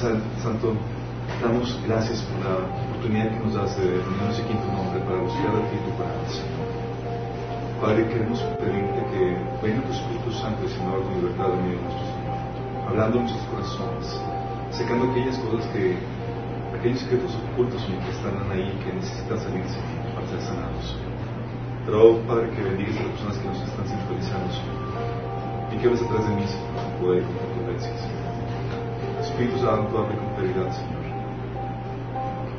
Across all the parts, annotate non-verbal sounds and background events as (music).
Santo, damos gracias por la oportunidad que nos das de reunirnos aquí en tu nombre para buscar a ti tu palabra. Padre, queremos pedirte que venga tu Espíritu Santo, Señor, con libertad en medio de nuestro Señor, hablando en nuestros corazones, secando aquellas cosas que, aquellos secretos ocultos, Señor, que están ahí, que necesitan salir, Señor, para ser sanados. Pero, Padre, que bendigas a las personas que nos están sintonizando, y que ves atrás de mí, Señor, poder Espíritu Santo, abre con claridad, Señor.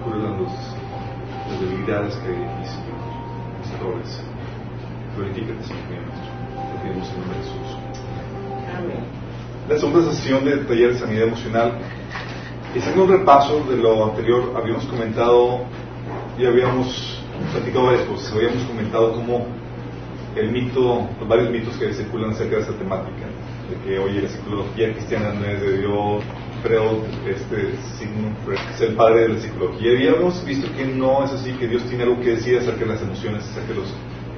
Cura las, debilidades que hay Señor, mis errores. Glorifícate, Señor. Te pedimos en nombre de Jesús. Amén. La segunda sesión de taller de sanidad emocional. Haciendo un repaso de lo anterior, habíamos comentado y habíamos platicado varias cosas. Habíamos comentado cómo el mito, los varios mitos que circulan acerca de esta temática, de que, oye, la psicología cristiana no es de Dios, Freud, este, Sigmund Freud, es el padre de la psicología. Y habíamos visto que no es así, que Dios tiene algo que decir acerca de las emociones, acerca de los,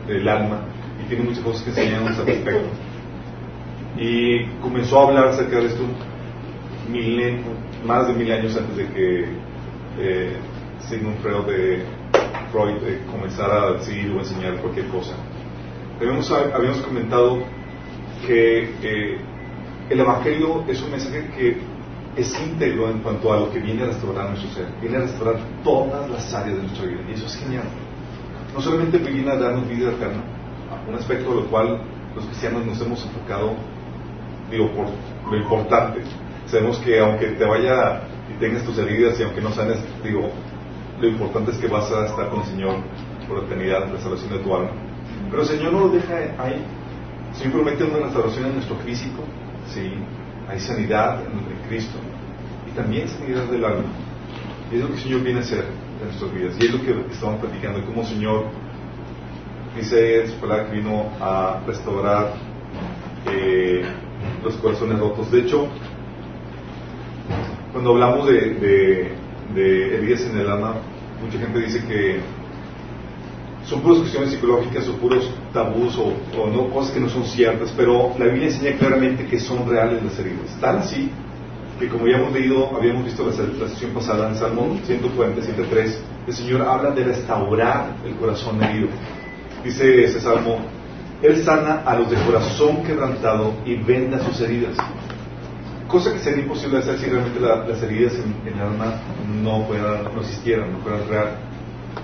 del alma, y tiene muchas cosas que enseñarnos al respecto. Y comenzó a hablar acerca de esto milen, más de mil años antes de que eh, Sigmund Freud, de Freud eh, comenzara a decir o enseñar cualquier cosa. Habíamos, habíamos comentado que eh, el Evangelio es un mensaje que es íntegro en cuanto a lo que viene a restaurar nuestro ser, viene a restaurar todas las áreas de nuestra vida, y eso es genial. No solamente viene a darnos vida eterna, un aspecto de lo cual los cristianos nos hemos enfocado, digo, por lo importante. Sabemos que aunque te vaya y tengas tus heridas y aunque no sanes, digo, lo importante es que vas a estar con el Señor por la eternidad, la salvación de tu alma. Pero el Señor no lo deja ahí. Señor promete una restauración en nuestro físico, ¿sí? hay sanidad Cristo y también sanidad del alma. Es lo que el Señor viene a hacer en nuestras vidas. Y es lo que estamos platicando, cómo el Señor dice en su palabra que vino a restaurar eh, los corazones rotos. De hecho, cuando hablamos de heridas en el alma, mucha gente dice que son puras cuestiones psicológicas o puros tabús o, o, no cosas que no son ciertas, pero la Biblia enseña claramente que son reales las heridas. Tan así que como ya hemos leído, habíamos visto la, la sesión pasada en Salmo 147.3, el Señor habla de restaurar el corazón herido. Dice ese salmo, Él sana a los de corazón quebrantado y venda sus heridas. Cosa que sería imposible hacer si realmente la, las heridas en, en, el alma no, no existieran, no fueran reales.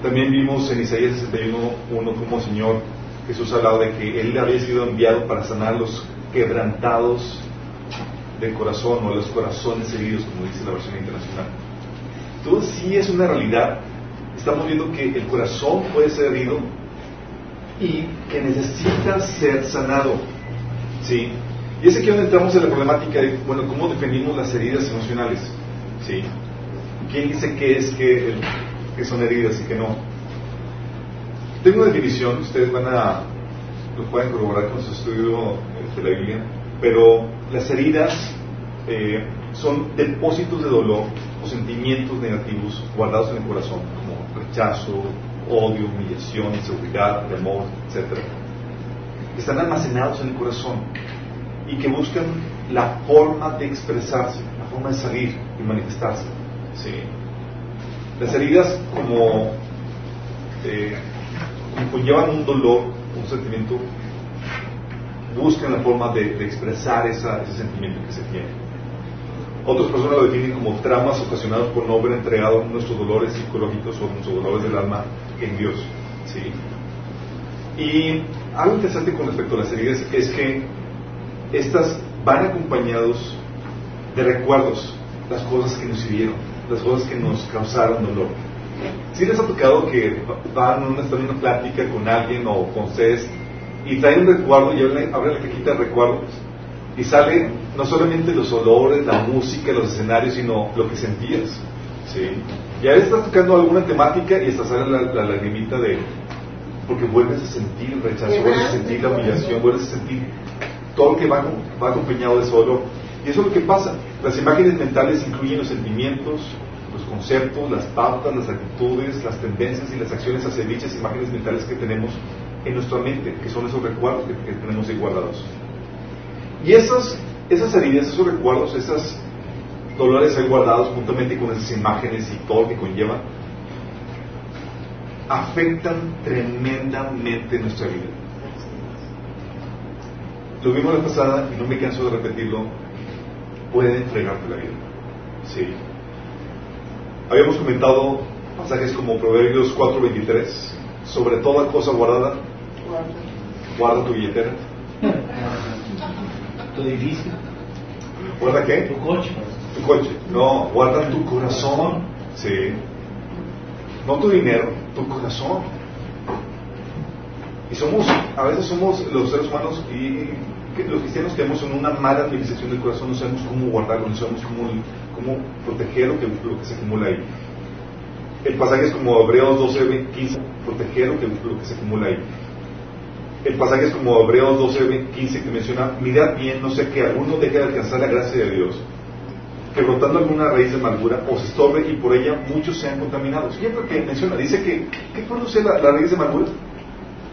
También vimos en Isaías 61, uno como Señor Jesús hablaba de que Él había sido enviado para sanar los quebrantados del corazón o los corazones heridos, como dice la versión internacional. Entonces sí es una realidad. Estamos viendo que el corazón puede ser herido y que necesita ser sanado. ¿Sí? Y es aquí donde entramos en la problemática de, bueno, ¿cómo definimos las heridas emocionales? ¿Sí? ¿Quién dice que es que, que son heridas y que no? Tengo una definición, ustedes van a, lo pueden corroborar con su estudio de la Biblia, pero las heridas eh, son depósitos de dolor o sentimientos negativos guardados en el corazón, como rechazo, odio, humillación, inseguridad, temor, etc. Están almacenados en el corazón y que buscan la forma de expresarse, la forma de salir y manifestarse. ¿sí? Las heridas como, eh, como conllevan un dolor, un sentimiento, buscan la forma de, de expresar esa, ese sentimiento que se tiene. Otras personas lo definen como traumas ocasionados por no haber entregado nuestros dolores psicológicos o nuestros dolores del alma en Dios. ¿sí? Y algo interesante con respecto a las heridas es que estas van acompañados de recuerdos, las cosas que nos hirieron, las cosas que nos causaron dolor. Si les ha tocado que van a estar en una plática con alguien o con ustedes y traen un recuerdo y abren la cajita de recuerdos y sale no solamente los olores, la música, los escenarios, sino lo que sentías. ¿sí? Y a veces estás tocando alguna temática y estás sale la, la lagrimita de... porque vuelves a sentir el rechazo, vuelves a sentir la humillación, vuelves a sentir todo lo que va, va acompañado de ese dolor. Y eso es lo que pasa. Las imágenes mentales incluyen los sentimientos, los conceptos, las pautas, las actitudes, las tendencias y las acciones hacia dichas imágenes mentales que tenemos en nuestra mente, que son esos recuerdos que, tenemos ahí guardados. Y esas, esas heridas, esos recuerdos, esas dolores ahí guardados juntamente con esas imágenes y todo lo que conlleva, afectan tremendamente nuestra vida. Lo vimos la pasada y no me canso de repetirlo, pueden fregarte la vida. Sí. Habíamos comentado pasajes como Proverbios 4:23, sobre toda cosa guardada, guarda tu billetera. (laughs) tu edificio. ¿Guarda qué? Tu coche. Tu coche. No, guarda tu corazón. Sí. No tu dinero, tu corazón. Y somos, a veces somos los seres humanos y los cristianos tenemos una mala administración del corazón, no sabemos cómo guardarlo, no sabemos cómo, cómo proteger lo que, lo que se acumula ahí. El pasaje es como Hebreos 12, 15, proteger lo que, lo que se acumula ahí. El pasaje es como Hebreos 12, 15 que menciona, mirad bien, no sé que alguno deje de alcanzar la gracia de Dios, que brotando alguna raíz de amargura os estorbe y por ella muchos sean contaminados. Fíjate que menciona, dice que, ¿qué produce la, la raíz de amargura?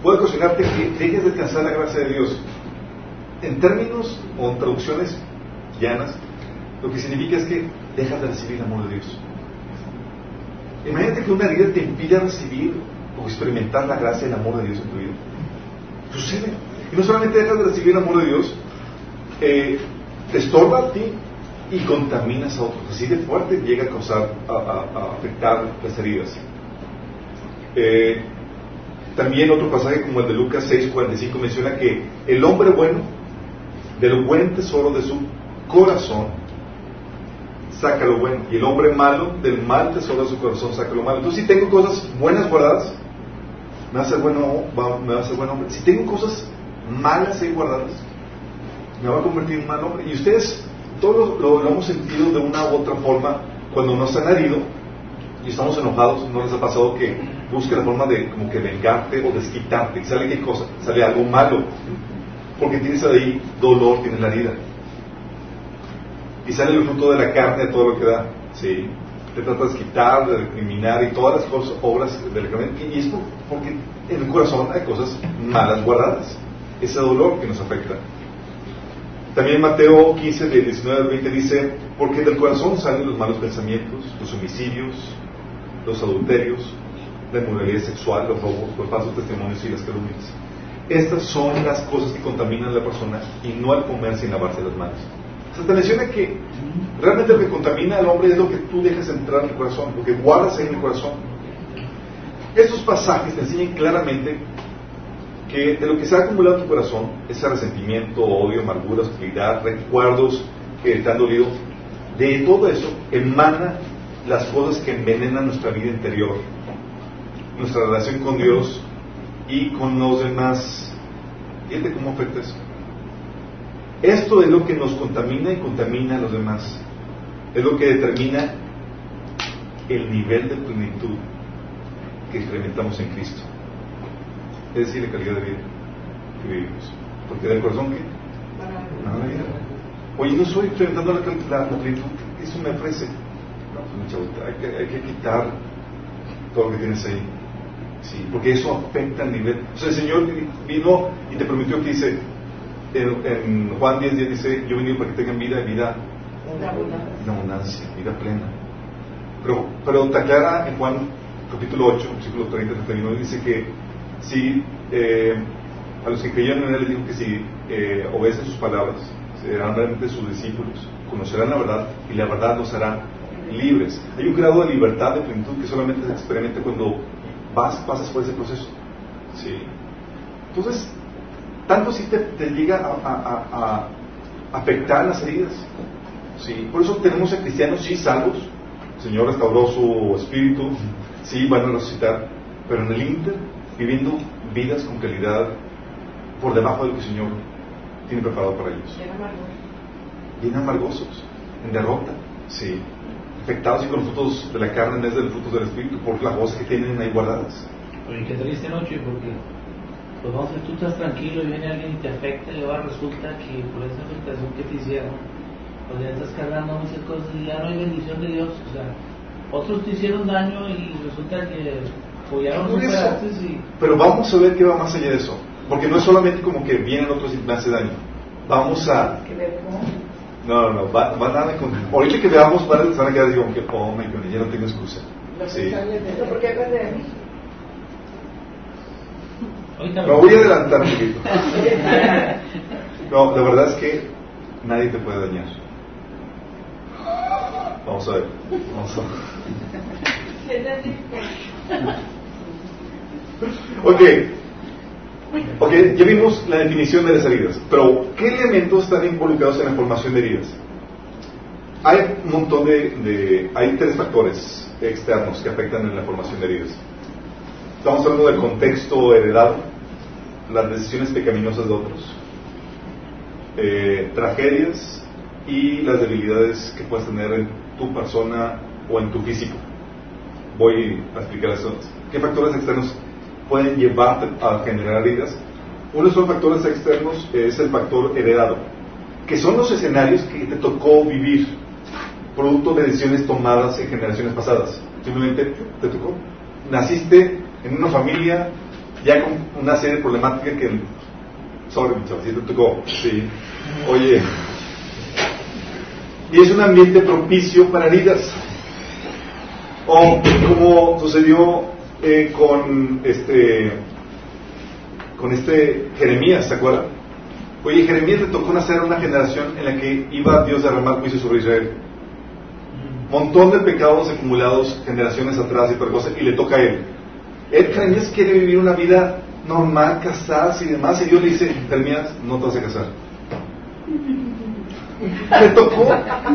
Puede ocasionarte que dejes de alcanzar la gracia de Dios. En términos o traducciones llanas, lo que significa es que dejas de recibir el amor de Dios. Imagínate que una herida te impide recibir o experimentar la gracia y el amor de Dios en tu vida. Sucede. Y no solamente dejas de recibir el amor de Dios, eh, te estorba a ti y contaminas a otros. Así de fuerte llega a causar, a, afectar las heridas. Eh, también otro pasaje como el de Lucas 6:45 menciona que el hombre bueno, del buen tesoro de su corazón, saca lo bueno. Y el hombre malo, del mal tesoro de su corazón, saca lo malo. Entonces, si tengo cosas buenas guardadas, me va a hacer bueno, me va a hacer buen hombre. Si tengo cosas malas ahí guardadas, me va a convertir en mal hombre. Y ustedes, todos lo, hemos sentido de una u otra forma cuando nos han herido y estamos enojados. ¿No les ha pasado que busque la forma de como que vengarte o desquitarte? ¿Y sale qué cosa? Sale algo malo. Porque tienes ahí dolor, tienes la herida y sale el fruto de la carne, todo lo que da. ¿sí? Te tratas de quitar, de recriminar y todas las cosas, obras de la carne. Y es porque en el corazón hay cosas malas guardadas. Ese dolor que nos afecta. También Mateo 15, de 19 al 20 dice, porque del corazón salen los malos pensamientos, los homicidios, los adulterios, la inmoralidad sexual, los robos, los falsos testimonios y las calumnias. Estas son las cosas que contaminan a la persona y no al comer sin lavarse las manos. Se te menciona que realmente lo que contamina al hombre es lo que tú dejas entrar en el corazón, lo que guardas en el corazón. Estos pasajes te enseñan claramente que de lo que se ha acumulado en tu corazón, ese resentimiento, odio, amargura, hostilidad, recuerdos que te han dolido, de todo eso emana las cosas que envenenan nuestra vida interior, nuestra relación con Dios y con los demás. Fíjate cómo afecta eso. Esto es lo que nos contamina y contamina a los demás. Es lo que determina el nivel de plenitud que experimentamos en Cristo. Es decir, la calidad de vida que vivimos. Porque del corazón que. Oye, no estoy experimentando la, la, plenitud que eso me ofrece. No, pues, hay que, hay que quitar todo lo que tienes ahí. Sí, porque eso afecta al nivel. O sea, el Señor vino y te prometió que dice, en, Juan 10, 10 dice, yo he venido para que tengan vida y vida en abundancia, vida plena. Pero, pero te aclara en Juan capítulo 8, versículo 30, 39, dice que si eh, a los que creyeron en él les dijo que si eh, obedecen sus palabras, serán realmente sus discípulos, conocerán la verdad y la verdad los hará libres. Hay un grado de libertad, de plenitud que solamente se experimenta cuando vas, pasas por ese proceso. ¿sí? Entonces, tanto si te, llega a, afectar las heridas. ¿Sí? Por eso tenemos a cristianos sí salvos, el Señor restauró su espíritu, sí van a resucitar, pero en el Inter viviendo vidas con calidad por debajo de lo que el Señor tiene preparado para ellos. Bien amargosos, en derrota, sí, afectados y con frutos de la carne en vez de los frutos del Espíritu, por las voces que tienen ahí guardadas. Oye, qué triste noche, porque pues vamos, tú estás tranquilo y viene alguien y te afecta y ahora resulta que por esa afectación que te hicieron, pues ya estás cargando muchas cosas y ya no hay bendición de Dios. O sea, otros te hicieron daño y resulta que apoyaron sus y... Pero vamos a ver qué va más allá de eso. Porque no es solamente como que vienen otros y me hace daño. Vamos a... No, no, no, va, van a con... Ahorita que veamos, van a, van a quedar como que, oh, my God, ya no tengo excusa. Sí. ¿Por qué hablas de mí? Me voy a adelantar un poquito. (laughs) No, la verdad es que nadie te puede dañar. Vamos a ver. Vamos a. Ok. Ok, ya vimos la definición de las heridas, pero ¿qué elementos están involucrados en la formación de heridas? Hay un montón de, de, hay tres factores externos que afectan en la formación de heridas. Estamos hablando del contexto heredado, las decisiones pecaminosas de otros, eh, tragedias y las debilidades que puedes tener en tu persona o en tu físico. Voy a explicar eso. ¿Qué factores externos pueden llevarte a generar heridas? Uno son factores externos, es el factor heredado, que son los escenarios que te tocó vivir, producto de decisiones tomadas en generaciones pasadas. Simplemente te tocó. Naciste en una familia ya con una serie de problemáticas que sobre mi te tocó. Sí. Oye. Y es un ambiente propicio para heridas. O como sucedió eh, con este con este Jeremías, ¿se acuerdan? Oye, Jeremías le tocó nacer a una generación en la que iba Dios a derramar juicio sobre Israel. Montón de pecados acumulados generaciones atrás y otra cosa, y le toca a él. Él Jeremías quiere vivir una vida normal, casarse y demás, y Dios le dice, Jeremías, no te vas a casar. (laughs) Le tocó,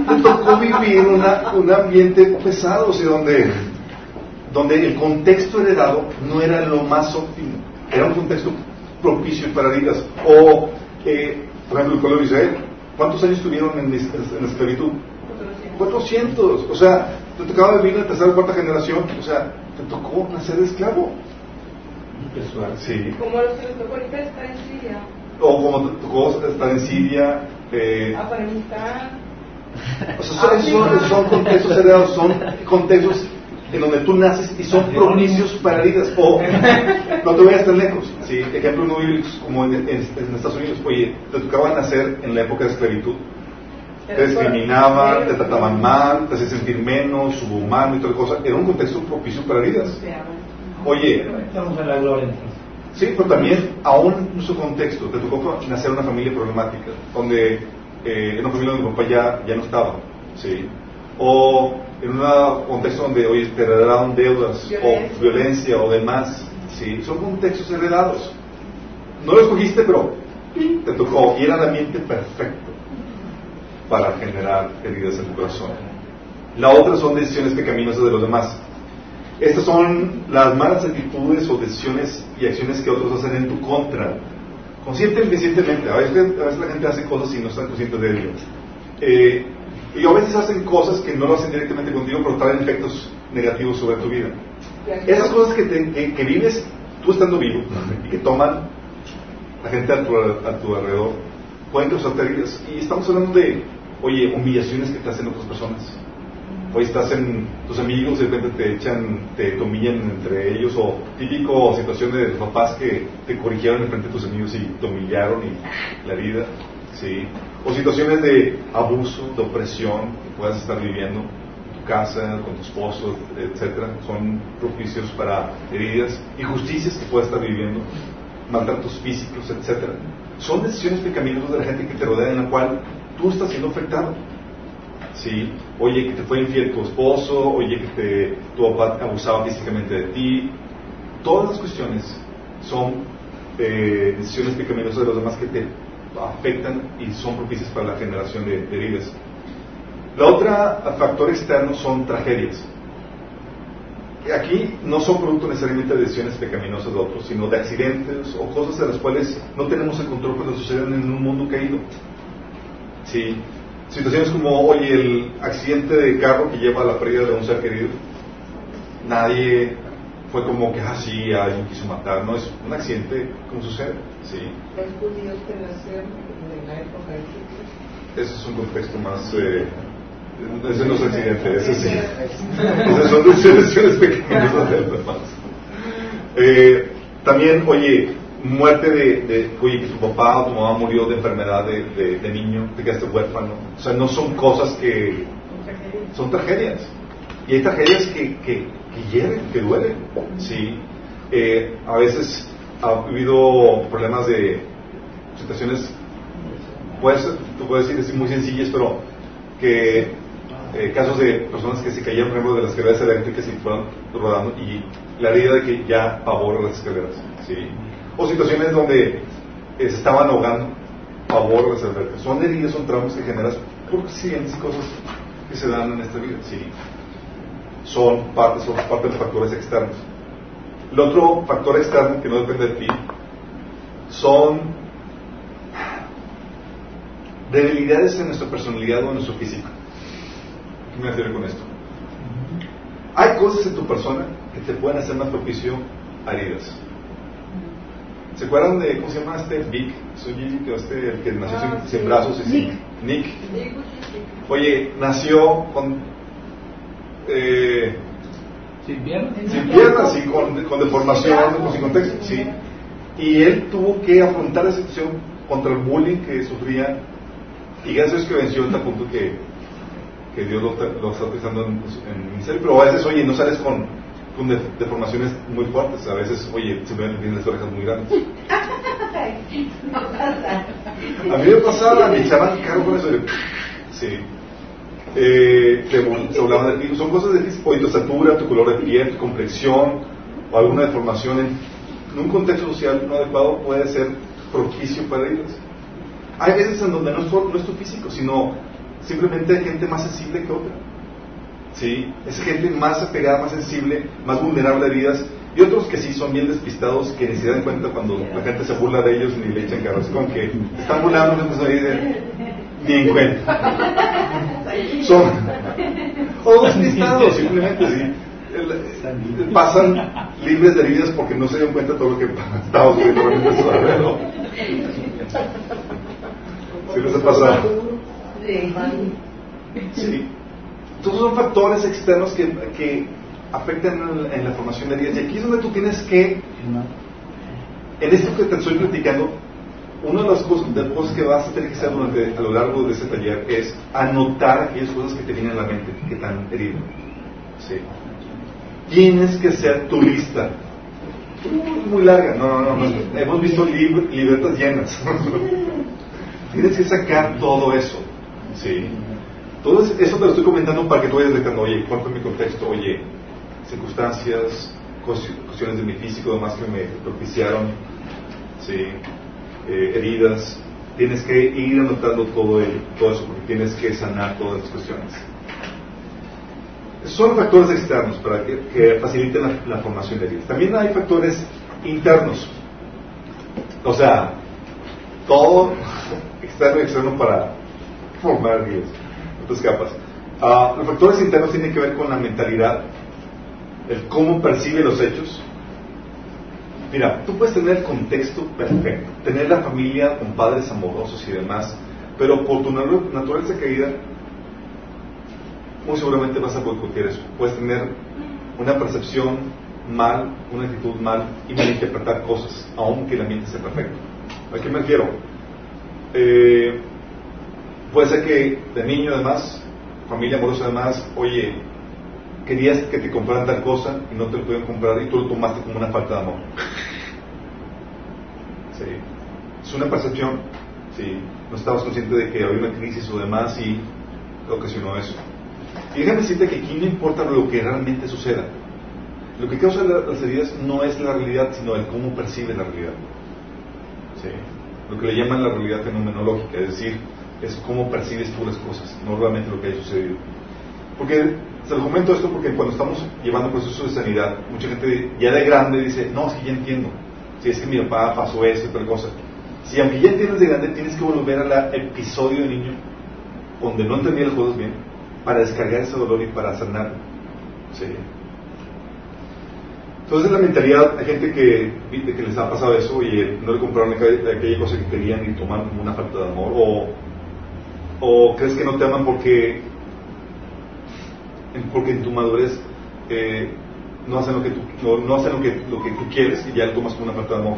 le tocó vivir una, un ambiente pesado, o sea, donde, donde el contexto heredado no era lo más óptimo, era un contexto propicio para vidas. O, eh, por ejemplo, el pueblo de Israel, ¿cuántos años tuvieron en, en esclavitud? 400. O sea, te tocaba vivir en la tercera o cuarta generación, o sea, te tocó nacer esclavo. Sí. Como los que les tocó estar en Siria. O como te tocó estar en Siria. Eh, Afganistán. O sea, son, son, son contextos heredados, son contextos en donde tú naces y son propicios para heridas. O no te vayas tan lejos. ¿sí? Ejemplos no bíblicos como en, en, en, Estados Unidos. Oye, te tocaba nacer en la época de esclavitud. Te discriminaban, te trataban mal, te hacían sentir menos, subhumano y toda cosa. Era un contexto propicio para heridas. Oye, estamos en la gloria Sí, pero también, aún en su contexto, te tocó nacer en una familia problemática, donde eh, en una familia donde mi papá ya, ya no estaba, ¿sí? O en un contexto donde, oye, te heredaron deudas, violencia. o violencia, o demás, ¿sí? Son contextos heredados. No lo escogiste, pero te tocó, y era el ambiente perfecto para generar heridas en tu corazón. La otra son decisiones pecaminosas de los demás. Estas son las malas actitudes o decisiones y acciones que otros hacen en tu contra, consciente o inconscientemente. A veces, a veces la gente hace cosas y no está consciente de ello. Eh, y a veces hacen cosas que no lo hacen directamente contigo, pero traen efectos negativos sobre tu vida. Esas cosas que, te, que, vives tú estando vivo y que toman la gente a tu, a tu alrededor pueden causarte heridas. Y estamos hablando de, oye, humillaciones que te hacen otras personas hoy estás en tus amigos, de repente te echan, te humillan entre ellos, o típico situación de papás que te corrigieron en frente de tus amigos y te humillaron y la vida, ¿sí? O situaciones de abuso, de opresión que puedas estar viviendo en tu casa, con tu esposo, etcétera, son propicios para heridas, injusticias que puedas estar viviendo, maltratos físicos, etcétera. Son decisiones pecaminosas de la gente que te rodea en la cual tú estás siendo afectado. ¿Sí? Oye, que te fue infiel tu esposo, oye, que te, tu papá abusaba físicamente de ti. Todas las cuestiones son eh, decisiones pecaminosas de los demás que te afectan y son propicias para la generación de, de heridas. La otra factor externo son tragedias. Aquí no son producto necesariamente de decisiones pecaminosas de otros, sino de accidentes o cosas de las cuales no tenemos el control cuando suceden en un mundo caído. Sí, situaciones como, oye, el accidente de carro que lleva a la pérdida de un ser querido, nadie fue como que, ah, sí, alguien quiso matar, no, es un accidente como sucede, sí. Los judíos que en la época de Ese es un contexto más... Eh, ese no es accidente, ese sí. Esas son decisiones pequeñas de eh, También, oye, muerte de, de oye, que tu papá o tu mamá murió de enfermedad de, de, niño, te quedaste huérfano. O sea, no son cosas que... Son tragedias. Y hay tragedias que, que, que hieren, que duelen. Sí. Eh, a veces ha habido problemas de situaciones, puedes, tú puedes decir muy sencillas, pero que eh, casos de personas que se caían, por ejemplo, de las escaleras eléctricas y fueron rodando y la herida de que ya pavor las escaleras. ¿sí? O situaciones donde se estaban ahogando, pavor las escaleras. Son heridas, son traumas que generas por y cosas que se dan en esta vida. ¿sí? Son parte, son parte de los factores externos. El otro factor externo que no depende de ti son debilidades en nuestra personalidad o en nuestro físico. ¿Qué me refiero con esto? Hay cosas en tu persona que te pueden hacer más propicio a heridas. ¿Se acuerdan de cómo se llama este Vic? que este, el que nació sin, ah, brazos y sin. Nick. Oye, nació con. Eh, sin piernas. Sin piernas, sí, con, con deformación, con, sin contexto, sí. Y él tuvo que afrontar la situación contra el bullying que sufría. Y gracias a que venció hasta el punto que que Dios lo, está utilizando en, en ministerio, pero a veces, oye, no sales con, con deformaciones muy fuertes, a veces, oye, se me ven las orejas muy grandes. (laughs) a mí me pasaba, me echaban caro con eso. Sí. Eh, se hablaban de ti, son cosas de ti, tu estatura, tu color de piel, tu complexión, o alguna deformación en, un contexto social no adecuado puede ser propicio para ellos. Hay veces en donde no es, no es tu físico, sino Simplemente hay gente más sensible que otra. ¿Sí? Es gente más apegada, más sensible, más vulnerable a heridas. Y otros que sí son bien despistados, que ni se dan cuenta cuando la gente se burla de ellos ni le echan carros. Con que están burlando, no de, ni en cuenta. Son o despistados, simplemente, sí. pasan libres de heridas porque no se dan cuenta de todo lo que está ocurriendo en su alrededor. ¿Sí les ha pasado? Sí. Todos son factores externos que, que afectan en, la formación de heridas. Y aquí es donde tú tienes que, en esto que te estoy platicando, una de las cosas, de cosas que vas a tener que hacer durante, a lo largo de ese taller es anotar aquellas cosas que te vienen a la mente, que te han herido. Sí. Tienes que hacer tu lista. Muy larga, no, no, no. Hemos visto libretas llenas. (laughs) Tienes que sacar todo eso. Sí. Todo eso te lo estoy comentando para que tú vayas detectando, oye, ¿cuál fue mi contexto? Oye, circunstancias, cuestiones de mi físico, demás que me propiciaron, sí, eh, heridas. Tienes que ir anotando todo, el, todo eso porque tienes que sanar todas las cuestiones. Son factores externos para que, faciliten la, la, formación de heridas. También hay factores internos. O sea, todo (laughs) externo y externo para formar Dios. Otras capas. Uh, los factores internos tienen que ver con la mentalidad, el cómo percibe los hechos. Mira, tú puedes tener el contexto perfecto, tener la familia con padres amorosos y demás, pero por tu naturaleza caída, muy seguramente vas a boicotear eso. Puedes tener una percepción mal, una actitud mal y malinterpretar cosas, aunque la mente sea perfecta. ¿A qué me refiero? Eh, Puede ser que de niño además, familia amorosa además, oye, querías que te compraran tal cosa y no te lo pudieron comprar y tú lo tomaste como una falta de amor. (laughs) Sí. Es una percepción. Sí. No estabas consciente de que había una crisis o demás y ocasionó eso. Y déjame decirte que aquí no importa lo que realmente suceda. Lo que causa las heridas no es la realidad, sino el cómo percibe la realidad. ¿Sí? Lo que le llaman la realidad fenomenológica, es decir, es cómo percibes tú las cosas, no realmente lo que ha sucedido. Porque se lo comento esto porque cuando estamos llevando procesos de sanidad, mucha gente ya de grande dice, no, es que ya entiendo. Si es que mi papá pasó esto y tal cosa. Si aunque ya entiendes de grande, tienes que volver al episodio de niño donde no entendía las cosas bien para descargar ese dolor y para sanar. Sí. Entonces la mentalidad, hay gente que, que les ha pasado eso y no le compraron aquella cosa que querían y toman como una falta de amor o ¿O crees que no te aman porque, porque en tu madurez eh, no hacen, lo que tú, no, hacen lo, que, lo que tú quieres y ya lo tomas como una falta de amor?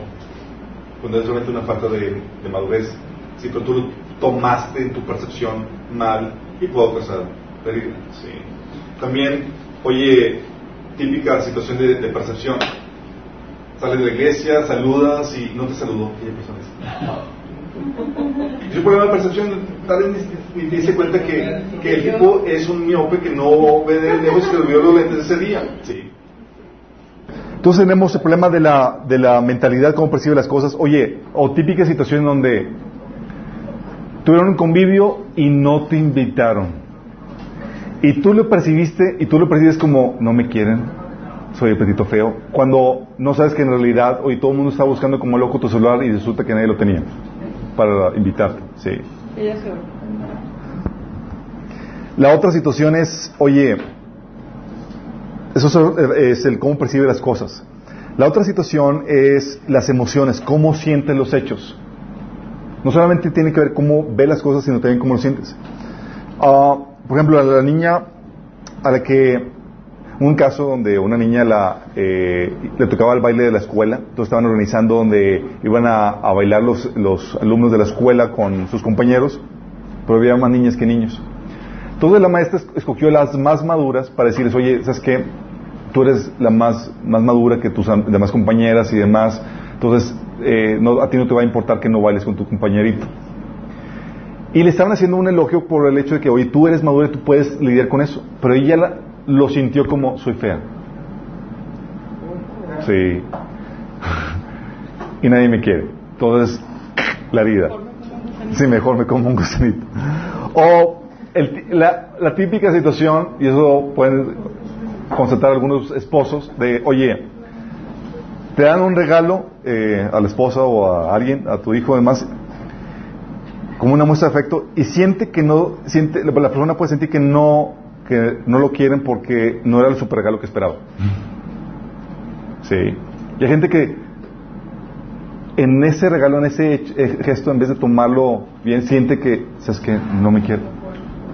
cuando es realmente una falta de, madurez. Sí, pero tú lo tomaste en tu percepción mal y puedo causar pérdida. Sí. También, oye, típica situación de, percepción. Sales de la iglesia, saludas y no te saludó aquella persona. Es (laughs) un problema de percepción, tal vez ni te dice cuenta que, que, el tipo es un miope que no ve de lejos y que olvidó los lentes ese día. Sí. Entonces tenemos el problema de la, de la mentalidad, cómo percibe las cosas. Oye, o típica situación donde tuvieron un convivio y no te invitaron. Y tú lo percibiste y tú lo percibes como no me quieren, soy el petito feo. Cuando no sabes que en realidad hoy todo el mundo está buscando como loco tu celular y resulta que nadie lo tenía para invitarte. Sí. La otra situación es, oye, eso es el cómo percibe las cosas. La otra situación es las emociones, cómo sientes los hechos. No solamente tiene que ver cómo ve las cosas, sino también cómo lo sientes. Ah, por ejemplo, a la niña a la que un caso donde una niña la, eh, le tocaba el baile de la escuela, entonces estaban organizando donde iban a, bailar los, alumnos de la escuela con sus compañeros, pero había más niñas que niños. Entonces la maestra escogió las más maduras para decirles, oye, ¿sabes qué? Tú eres la más, más madura que tus demás compañeras y demás, entonces eh, a ti no te va a importar que no bailes con tu compañerito. Y le estaban haciendo un elogio por el hecho de que, oye, tú eres madura y tú puedes lidiar con eso. Pero ella lo sintió como, soy fea. Sí. (laughs) y nadie me quiere. Entonces, la herida. Sí, mejor me como un gusanito. O la, típica situación, y eso pueden constatar algunos esposos, de, oye, te dan un regalo eh, a la esposa o a alguien, a tu hijo además, como una muestra de afecto, y siente que no, siente, la persona puede sentir que no, que no lo quieren porque no era el super regalo que esperaba. Sí. Y hay gente que en ese regalo, en ese eh, gesto, en vez de tomarlo bien, siente que, ¿sabes que No me quiere.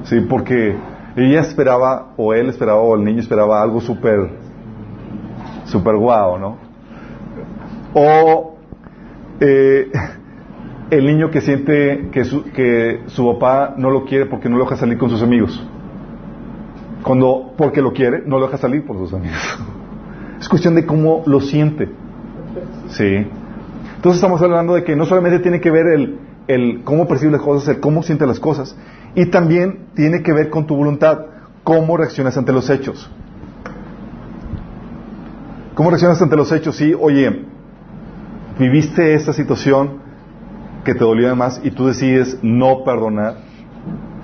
Sí, porque ella esperaba, o él esperaba, o el niño esperaba algo súper, súper guau, ¿no? O eh, (laughs) el niño que siente que su, que su papá no lo quiere porque no lo deja salir con sus amigos. Cuando, porque lo quiere, no lo deja salir por sus amigos. (laughs) Es cuestión de cómo lo siente. Sí. Entonces estamos hablando de que no solamente tiene que ver el, el cómo percibe las cosas, el cómo siente las cosas, y también tiene que ver con tu voluntad, cómo reaccionas ante los hechos. ¿Cómo reaccionas ante los hechos? Sí, oye, viviste esta situación que te dolió más y tú decides no perdonar.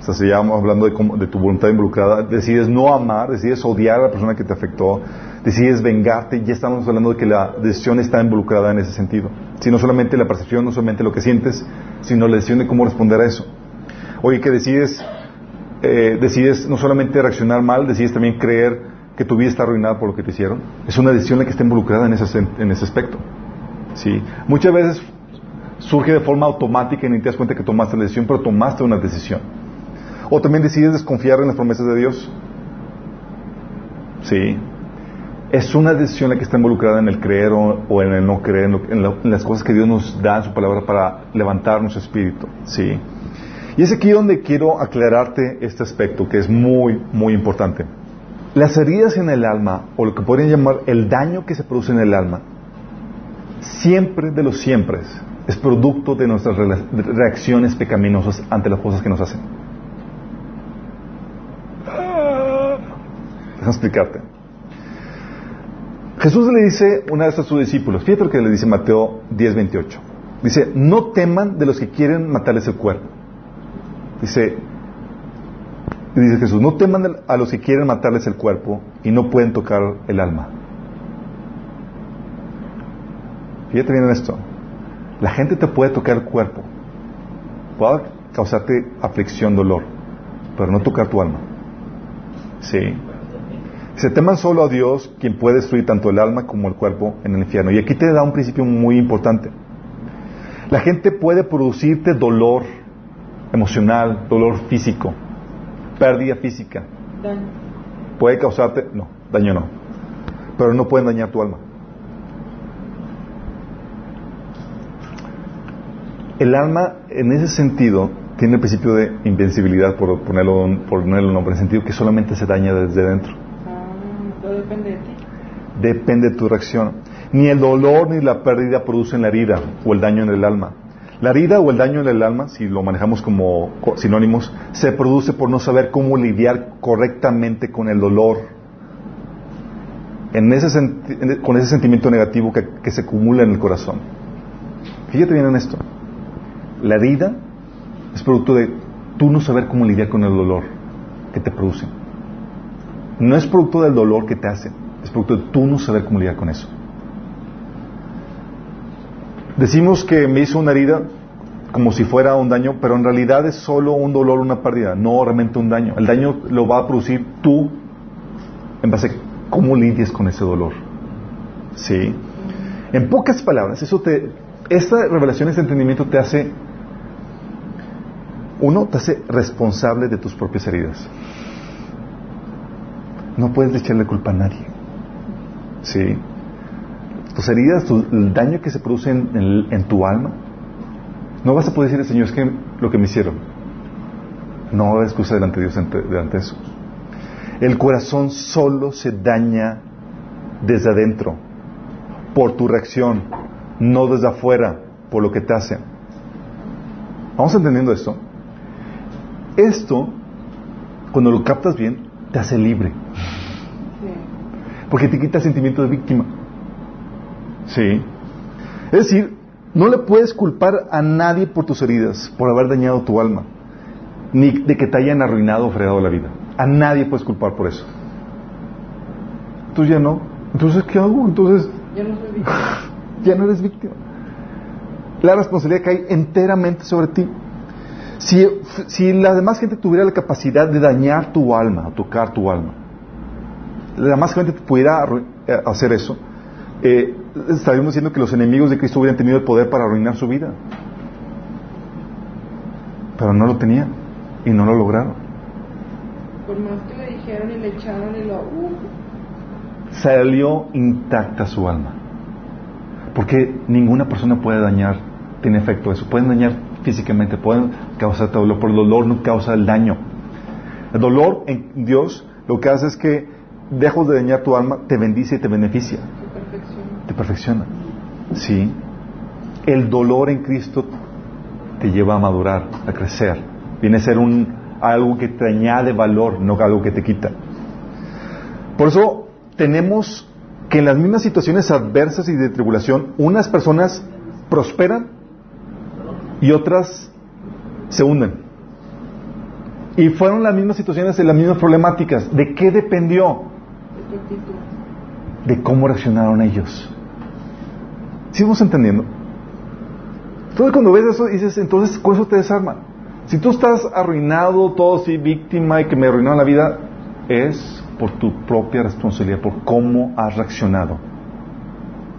O se llama hablando de, de, tu voluntad involucrada. Decides no amar, decides odiar a la persona que te afectó, decides vengarte. Ya estamos hablando de que la decisión está involucrada en ese sentido. Si no solamente la percepción, no solamente lo que sientes, sino la decisión de cómo responder a eso. Oye, que decides, eh, decides no solamente reaccionar mal, decides también creer que tu vida está arruinada por lo que te hicieron. Es una decisión la que está involucrada en ese, en ese aspecto. ¿sí? Muchas veces surge de forma automática y ni te das cuenta que tomaste la decisión, pero tomaste una decisión. O también decides desconfiar en las promesas de Dios. Sí. Es una decisión la que está involucrada en el creer o, en el no creer, en, las cosas que Dios nos da en su palabra para levantar nuestro espíritu. Sí. Y es aquí donde quiero aclararte este aspecto que es muy, muy importante. Las heridas en el alma, o lo que podrían llamar el daño que se produce en el alma, siempre de los siempre es producto de nuestras reacciones pecaminosas ante las cosas que nos hacen. Déjame explicarte. Jesús le dice una vez a sus discípulos, fíjate lo que le dice Mateo 10:28. Dice, no teman de los que quieren matarles el cuerpo. Dice, dice Jesús, no teman a los que quieren matarles el cuerpo y no pueden tocar el alma. Fíjate bien en esto. La gente te puede tocar el cuerpo, puede causarte aflicción, dolor, pero no tocar tu alma. Sí. Se teman solo a Dios, quien puede destruir tanto el alma como el cuerpo en el infierno. Y aquí te da un principio muy importante. La gente puede producirte dolor emocional, dolor físico, pérdida física. Daño. Puede causarte, no, daño no, pero no pueden dañar tu alma. El alma, en ese sentido, tiene el principio de invencibilidad, por ponerlo, por ponerlo nombre, en el sentido que solamente se daña desde dentro. Depende de ti. Depende de tu reacción. Ni el dolor ni la pérdida producen la herida o el daño en el alma. La herida o el daño en el alma, si lo manejamos como co- sinónimos, se produce por no saber cómo lidiar correctamente con el dolor. En- con ese sentimiento negativo que, que se acumula en el corazón. Fíjate bien en esto. La herida es producto de tú no saber cómo lidiar con el dolor que te producen. No es producto del dolor que te hacen, es producto de tú no saber cómo lidiar con eso. Decimos que me hizo una herida como si fuera un daño, pero en realidad es solo un dolor, una pérdida, no realmente un daño. El daño lo va a producir tú en base a cómo lidies con ese dolor. ¿Sí? En pocas palabras, eso te, esta revelación, este entendimiento te hace, uno, te hace responsable de tus propias heridas. No puedes echarle culpa a nadie. ¿Sí? Tus heridas, el daño que se produce en, tu alma, no vas a poder decirle, Señor, es que lo que me hicieron. No va a excusa delante de Dios ante, delante de eso. El corazón solo se daña desde adentro, por tu reacción, no desde afuera, por lo que te hacen. ¿Vamos entendiendo esto? Esto, cuando lo captas bien, te hace libre. Porque te quita el sentimiento de víctima. Sí. Es decir, no le puedes culpar a nadie por tus heridas, por haber dañado tu alma, ni de que te hayan arruinado o fregado la vida. A nadie puedes culpar por eso. Tú ya no. Entonces, ¿qué hago? Entonces, Yo no soy (laughs) víctima. ya no eres víctima. La responsabilidad cae enteramente sobre ti. Si, si la demás gente tuviera la capacidad de dañar tu alma, tocar tu alma, la demás gente pudiera eh, hacer eso, eh, estaríamos diciendo que los enemigos de Cristo hubieran tenido el poder para arruinar su vida. Pero no lo tenían y no lo lograron. Por más que le dijeron y le echaron y lo... Uh, Salió intacta su alma. Porque ninguna persona puede dañar, tiene efecto eso. Pueden dañar físicamente, pueden causar dolor, pero el dolor no causa el daño. El dolor en Dios lo que hace es que, lejos de dañar tu alma, te bendice y te beneficia, te perfecciona. Sí. El dolor en Cristo te lleva a madurar, a crecer. Viene a ser un, algo que te añade valor, no algo que te quita. Por eso tenemos que en las mismas situaciones adversas y de tribulación, unas personas prosperan y otras se hunden. Y fueron las mismas situaciones y las mismas problemáticas. ¿De qué dependió? de cómo reaccionaron ellos. ¿Sí entendiendo? Entonces cuando ves eso dices, entonces con eso te desarma. Si tú estás arruinado, todo así, víctima y que me arruinaron la vida, es por tu propia responsabilidad, por cómo has reaccionado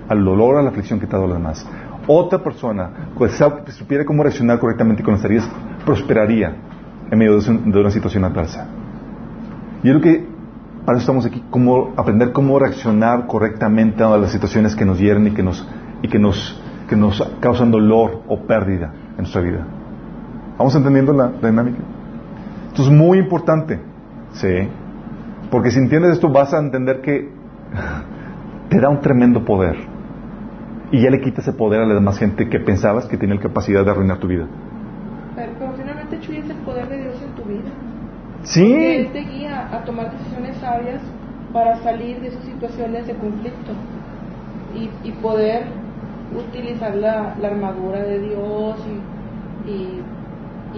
al dolor, a la aflicción que te ha dado los demás. Otra persona, pues, sabe- que supiera cómo reaccionar correctamente con las heridas, prosperaría en medio de una situación adversa. Y es lo que, para eso estamos aquí, cómo aprender cómo reaccionar correctamente a las situaciones que nos hieren y que nos, y que nos, que nos causan dolor o pérdida en nuestra vida. ¿Vamos entendiendo la, la dinámica? Esto es muy importante, ¿sí? Porque si entiendes esto vas a entender que (laughs) te da un tremendo poder. Y ya le quitas ese poder a la demás gente que pensabas que tenía la capacidad de arruinar tu vida. Pero, pero finalmente, Chuy, es el poder de Dios en tu vida. Sí, Él te guía a tomar decisiones sabias para salir de esas situaciones de conflicto y, y poder utilizar la, la armadura de Dios y, y,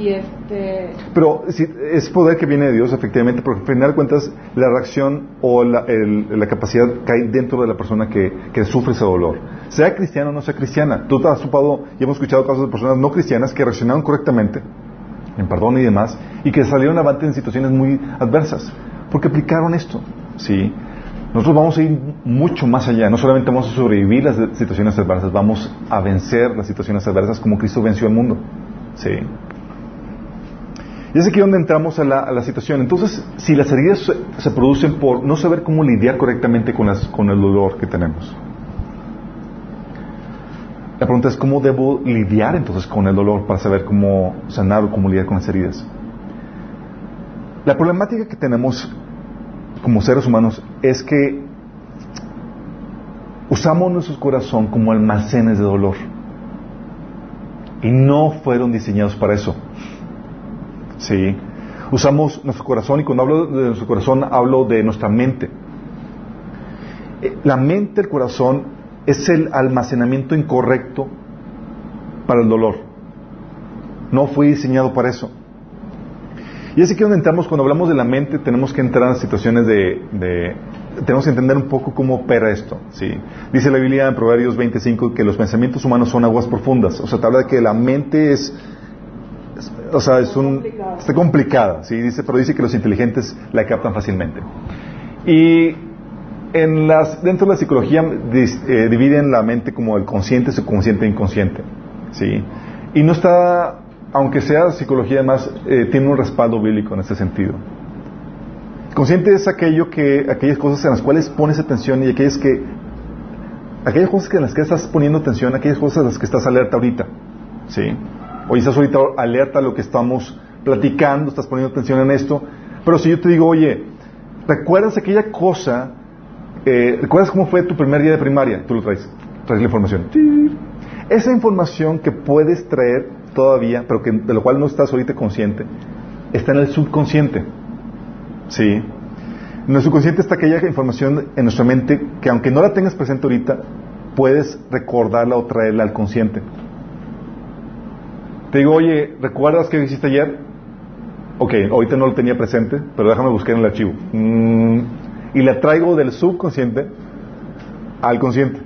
este pero sí, es poder que viene de Dios, efectivamente, porque al final de cuentas la reacción o la, capacidad cae dentro de la persona que, sufre ese dolor. Sea cristiano o no sea cristiana. Tú te has ocupado y hemos escuchado casos de personas no cristianas que reaccionaron correctamente, en perdón y demás, y que salieron avante en situaciones muy adversas, porque aplicaron esto. ¿sí? Nosotros vamos a ir mucho más allá, no solamente vamos a sobrevivir las situaciones adversas, vamos a vencer las situaciones adversas como Cristo venció el mundo. ¿sí? Y es aquí donde entramos a la, situación. Entonces, si las heridas se, producen por no saber cómo lidiar correctamente con, con el dolor que tenemos, La pregunta es cómo debo lidiar entonces con el dolor para saber cómo sanar o cómo lidiar con las heridas. La problemática que tenemos como seres humanos es que usamos nuestro corazón como almacenes de dolor y no fueron diseñados para eso. Sí. Usamos nuestro corazón y cuando hablo de nuestro corazón hablo de nuestra mente. Eh, la mente, el corazón, es el almacenamiento incorrecto para el dolor. No fue diseñado para eso. Y es aquí donde entramos, cuando hablamos de la mente, tenemos que entrar en situaciones de, tenemos que entender un poco cómo opera esto. ¿sí? Dice la Biblia en Proverbios 25 que los pensamientos humanos son aguas profundas. O sea, te habla de que la mente es, o sea, es un, está complicada, ¿sí? dice, pero dice que los inteligentes la captan fácilmente. Y en las, dentro de la psicología eh, dividen la mente como el consciente, subconsciente e inconsciente. ¿sí? Y no está aunque sea psicología además, eh, tiene un respaldo bíblico en ese sentido. Consciente es aquello que, aquellas cosas en las cuales pones atención y aquellas que, aquellas cosas en las que estás poniendo atención, aquellas cosas en las que estás alerta ahorita. ¿Sí? Hoy estás ahorita alerta a lo que estamos platicando, estás poniendo atención en esto. Pero si yo te digo, oye, ¿recuerdas aquella cosa? Eh, ¿Recuerdas cómo fue tu primer día de primaria? Tú lo traes, traes la información. Esa información que puedes traer todavía, pero que, de lo cual no estás ahorita consciente, está en el subconsciente. ¿Sí? En el subconsciente está aquella información en nuestra mente que aunque no la tengas presente ahorita, puedes recordarla o traerla al consciente. Te digo, oye, ¿recuerdas qué hiciste ayer? Ok, ahorita no lo tenía presente, pero déjame buscar en el archivo. Mm, y la traigo del subconsciente al consciente.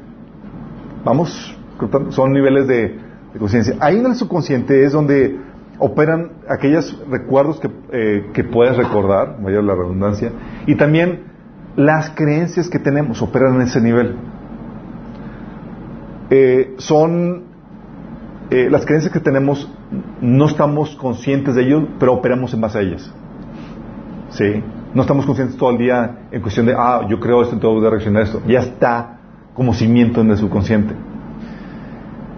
Vamos, son niveles de, conciencia. Ahí en el subconsciente es donde operan aquellos recuerdos que, eh, puedes recordar, vaya la redundancia, y también las creencias que tenemos operan en ese nivel. Eh, son eh, las creencias que tenemos, no estamos conscientes de ello, pero operamos en base a ellas. ¿Sí? No estamos conscientes todo el día en cuestión de, ah, yo creo esto, entonces voy a reaccionar a esto. Ya está como cimiento en el subconsciente.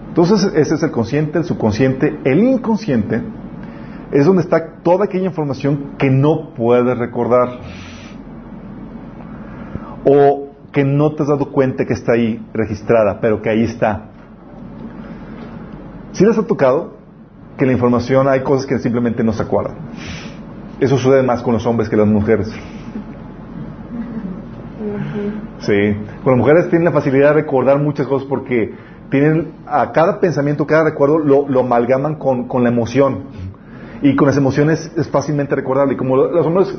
Entonces, ese es el consciente, el subconsciente, el inconsciente, es donde está toda aquella información que no puedes recordar o que no te has dado cuenta que está ahí registrada, pero que ahí está. Si les ha tocado que la información hay cosas que simplemente no se acuerdan. Eso sucede más con los hombres que las mujeres. Sí, con las mujeres tienen la facilidad de recordar muchas cosas porque tienen a cada pensamiento, cada recuerdo lo, amalgaman con, la emoción. Y con las emociones es fácilmente recordable. Y como los hombres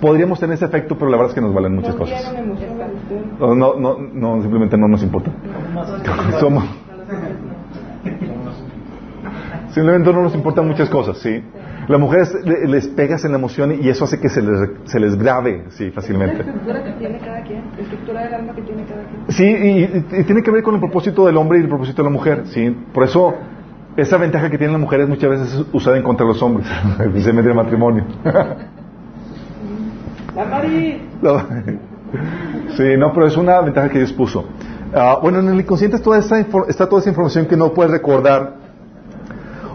podríamos tener ese efecto, pero la verdad es que nos valen muchas cosas. No, no, no, simplemente no nos importa. Somos. Simplemente no nos importan muchas cosas, ¿sí? Las mujeres les pegas en la emoción y eso hace que se les, se les grave sí, fácilmente. La estructura que tiene cada quien, la estructura del alma que tiene cada quien. Sí, y, tiene que ver con el propósito del hombre y el propósito de la mujer. ¿sí? Por eso, esa ventaja que tienen las mujeres muchas veces es usada en contra de los hombres, (laughs) especialmente el matrimonio. (laughs) La Mari. Sí, no, pero es una ventaja que Dios puso. Ah, bueno, en el inconsciente está toda, esa, está toda esa información que no puedes recordar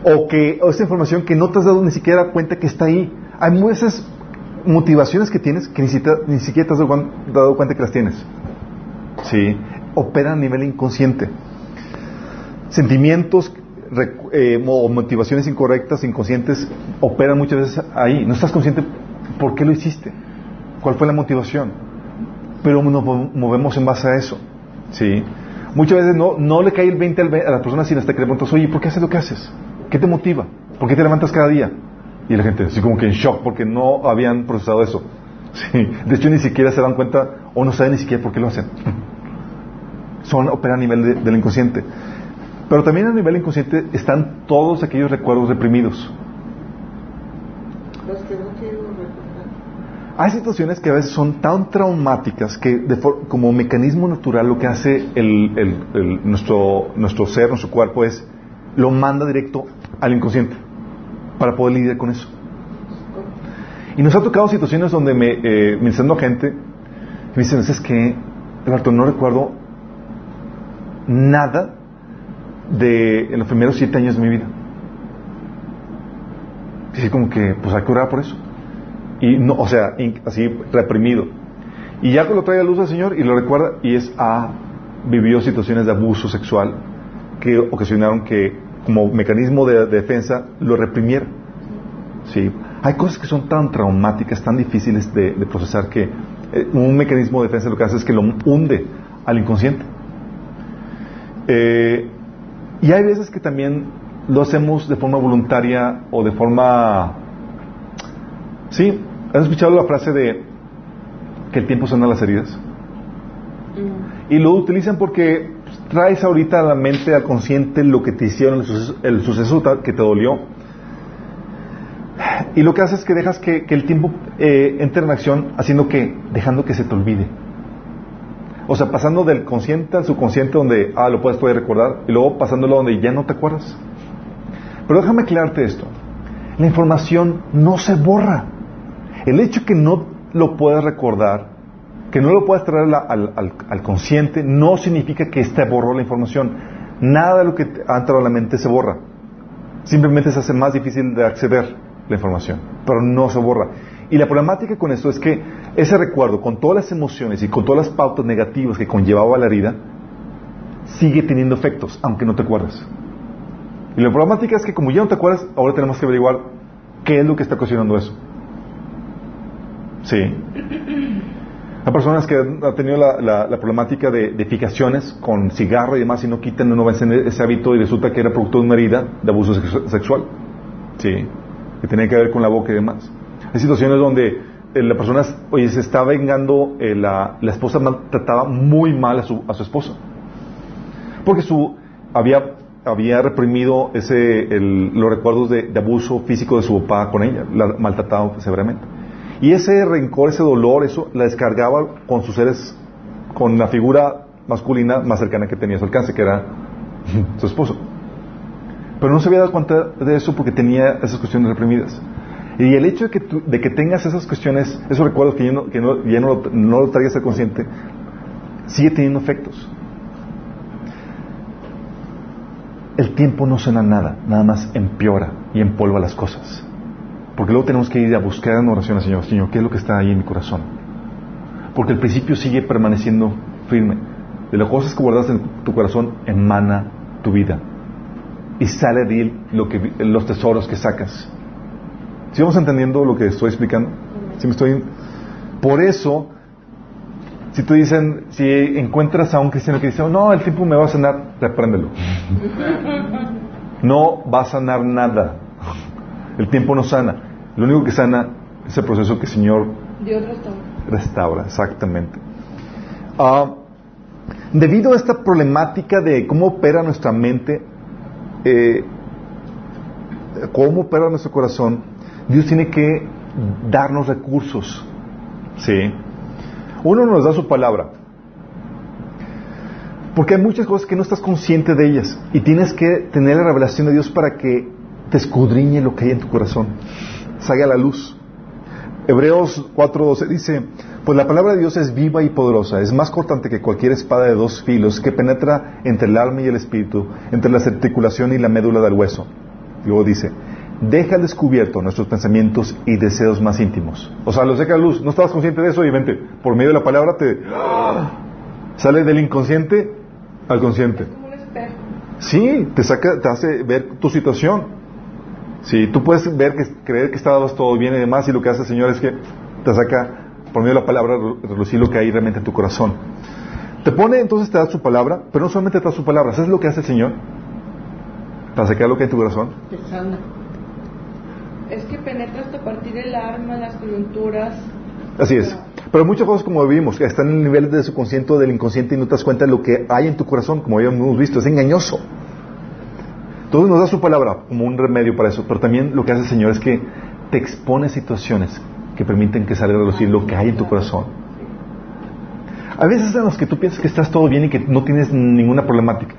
o que esa información que no te has dado ni siquiera cuenta que está ahí. Hay muchas motivaciones que tienes que ni siquiera, ni siquiera te has dado cuenta que las tienes. Sí, operan a nivel inconsciente. Sentimientos eh, o motivaciones incorrectas, inconscientes, operan muchas veces ahí. No estás consciente por qué lo hiciste, cuál fue la motivación, pero nos movemos en base a eso. Sí. Muchas veces no, no le cae el 20 a la persona sin hasta que le preguntas, oye, ¿por qué haces lo que haces? ¿Qué te motiva? ¿Por qué te levantas cada día? Y la gente así como que en shock porque no habían procesado eso. (laughs) Sí. De hecho, ni siquiera se dan cuenta o no saben ni siquiera por qué lo hacen. (laughs) Son, operan a nivel del inconsciente. Pero también a nivel inconsciente están todos aquellos recuerdos reprimidos. Los que no quiero Hay situaciones que a veces son tan traumáticas que como mecanismo natural lo que hace nuestro, nuestro ser, nuestro cuerpo es lo manda directo al inconsciente para poder lidiar con eso. Y nos ha tocado situaciones donde me, eh, me gente me dicen, es que, Alberto, no recuerdo nada de los primeros siete años de mi vida. Así como que, pues hay que orar por eso. Y no, o sea, así reprimido. Y ya lo trae a luz al Señor y lo recuerda y es, ah, vivió situaciones de abuso sexual que ocasionaron que, como mecanismo de, defensa, lo reprimiera. Sí. Hay cosas que son tan traumáticas, tan difíciles de, procesar que eh, un mecanismo de defensa lo que hace es que lo hunde al inconsciente. Eh, y hay veces que también lo hacemos de forma voluntaria o de forma... Sí, ¿has escuchado la frase de que el tiempo sana las heridas? Mm. Y lo utilizan porque traes ahorita a la mente, al consciente, lo que te hicieron, el suceso, que te dolió. Y lo que haces es que dejas que, el tiempo eh, entre en acción, haciendo que, dejando que se te olvide. O sea, pasando del consciente al subconsciente donde, ah, lo puedes, puedes recordar, y luego pasándolo donde ya no te acuerdas. Pero déjame aclararte esto. La información no se borra. El hecho que no lo puedas recordar, que no lo puedas traer al, consciente, no significa que esté borró la información. Nada de lo que ha entrado a la mente se borra. Simplemente se hace más difícil de acceder la información, pero no se borra. Y la problemática con esto es que ese recuerdo, con todas las emociones y con todas las pautas negativas que conllevaba la herida, sigue teniendo efectos, aunque no te acuerdes. Y la problemática es que como ya no te acuerdas, ahora tenemos que averiguar qué es lo que está ocasionando eso. Sí. Hay personas que han tenido la, problemática de, fijaciones con cigarro y demás y no quitan, no vencen ese hábito y resulta que era producto de una herida de abuso sexual. Sí. Que tenía que ver con la boca y demás. Hay situaciones donde eh, la persona, oye, se está vengando, eh, la, la, esposa maltrataba muy mal a su, a su esposo. Porque su, había, había reprimido ese, los recuerdos de, abuso físico de su papá con ella, la maltrataba severamente. Y ese rencor, ese dolor, eso la descargaba con sus seres, con la figura masculina más cercana que tenía a su alcance, que era (laughs) su esposo. Pero no se había dado cuenta de eso porque tenía esas cuestiones reprimidas. Y el hecho de que, de que tengas esas cuestiones, esos recuerdos que, ya no, que no, ya no, lo traigas consciente, sigue teniendo efectos. El tiempo no suena nada, nada más empeora y empolva las cosas. Porque luego tenemos que ir a buscar en oración al Señor, Señor, ¿qué es lo que está ahí en mi corazón? Porque el principio sigue permaneciendo firme. De las cosas que guardas en tu corazón emana tu vida. Y sale de él lo que, los tesoros que sacas. ¿Sí vamos entendiendo lo que estoy explicando? ¿Sí me estoy... Por eso, si tú dicen, si encuentras a un cristiano que dice, no, el tiempo me va a sanar, repréndelo. (laughs) No va a sanar nada. El tiempo no sana. Lo único que sana es el proceso que el Señor Dios restaura. Restaura, exactamente. Ah, debido a esta problemática de cómo opera nuestra mente, eh, cómo opera nuestro corazón, Dios tiene que darnos recursos. ¿Sí? Uno nos da su palabra. Porque hay muchas cosas que no estás consciente de ellas. Y tienes que tener la revelación de Dios para que te escudriñe lo que hay en tu corazón. Salga a la luz. Hebreos 4:12 dice, pues la palabra de Dios es viva y poderosa, es más cortante que cualquier espada de dos filos que penetra entre el alma y el espíritu, entre la articulación y la médula del hueso. Luego dice, deja al descubierto nuestros pensamientos y deseos más íntimos. O sea, los deja a luz. No estabas consciente de eso, obviamente. Por medio de la palabra te sale del inconsciente al consciente. Sí, te saca, te hace ver tu situación. Sí, tú puedes ver que creer que estabas todo bien y demás, y lo que hace el Señor es que te saca por medio de la palabra relucir lo que hay realmente en tu corazón. Te pone, entonces te da su palabra, pero no solamente te da su palabra, ¿sabes lo que hace el Señor? Para sacar lo que hay en tu corazón. Te sana es que penetra hasta partir el arma, las coyunturas. Así es. Pero muchas cosas como vimos, que están en el nivel de subconsciente o del inconsciente y no te das cuenta de lo que hay en tu corazón, como habíamos visto, es engañoso. Entonces nos da su palabra como un remedio para eso, pero también lo que hace el Señor es que te expone situaciones que permiten que salga a relucir lo que hay en tu corazón. A veces en los que tú piensas que estás todo bien y que no tienes ninguna problemática.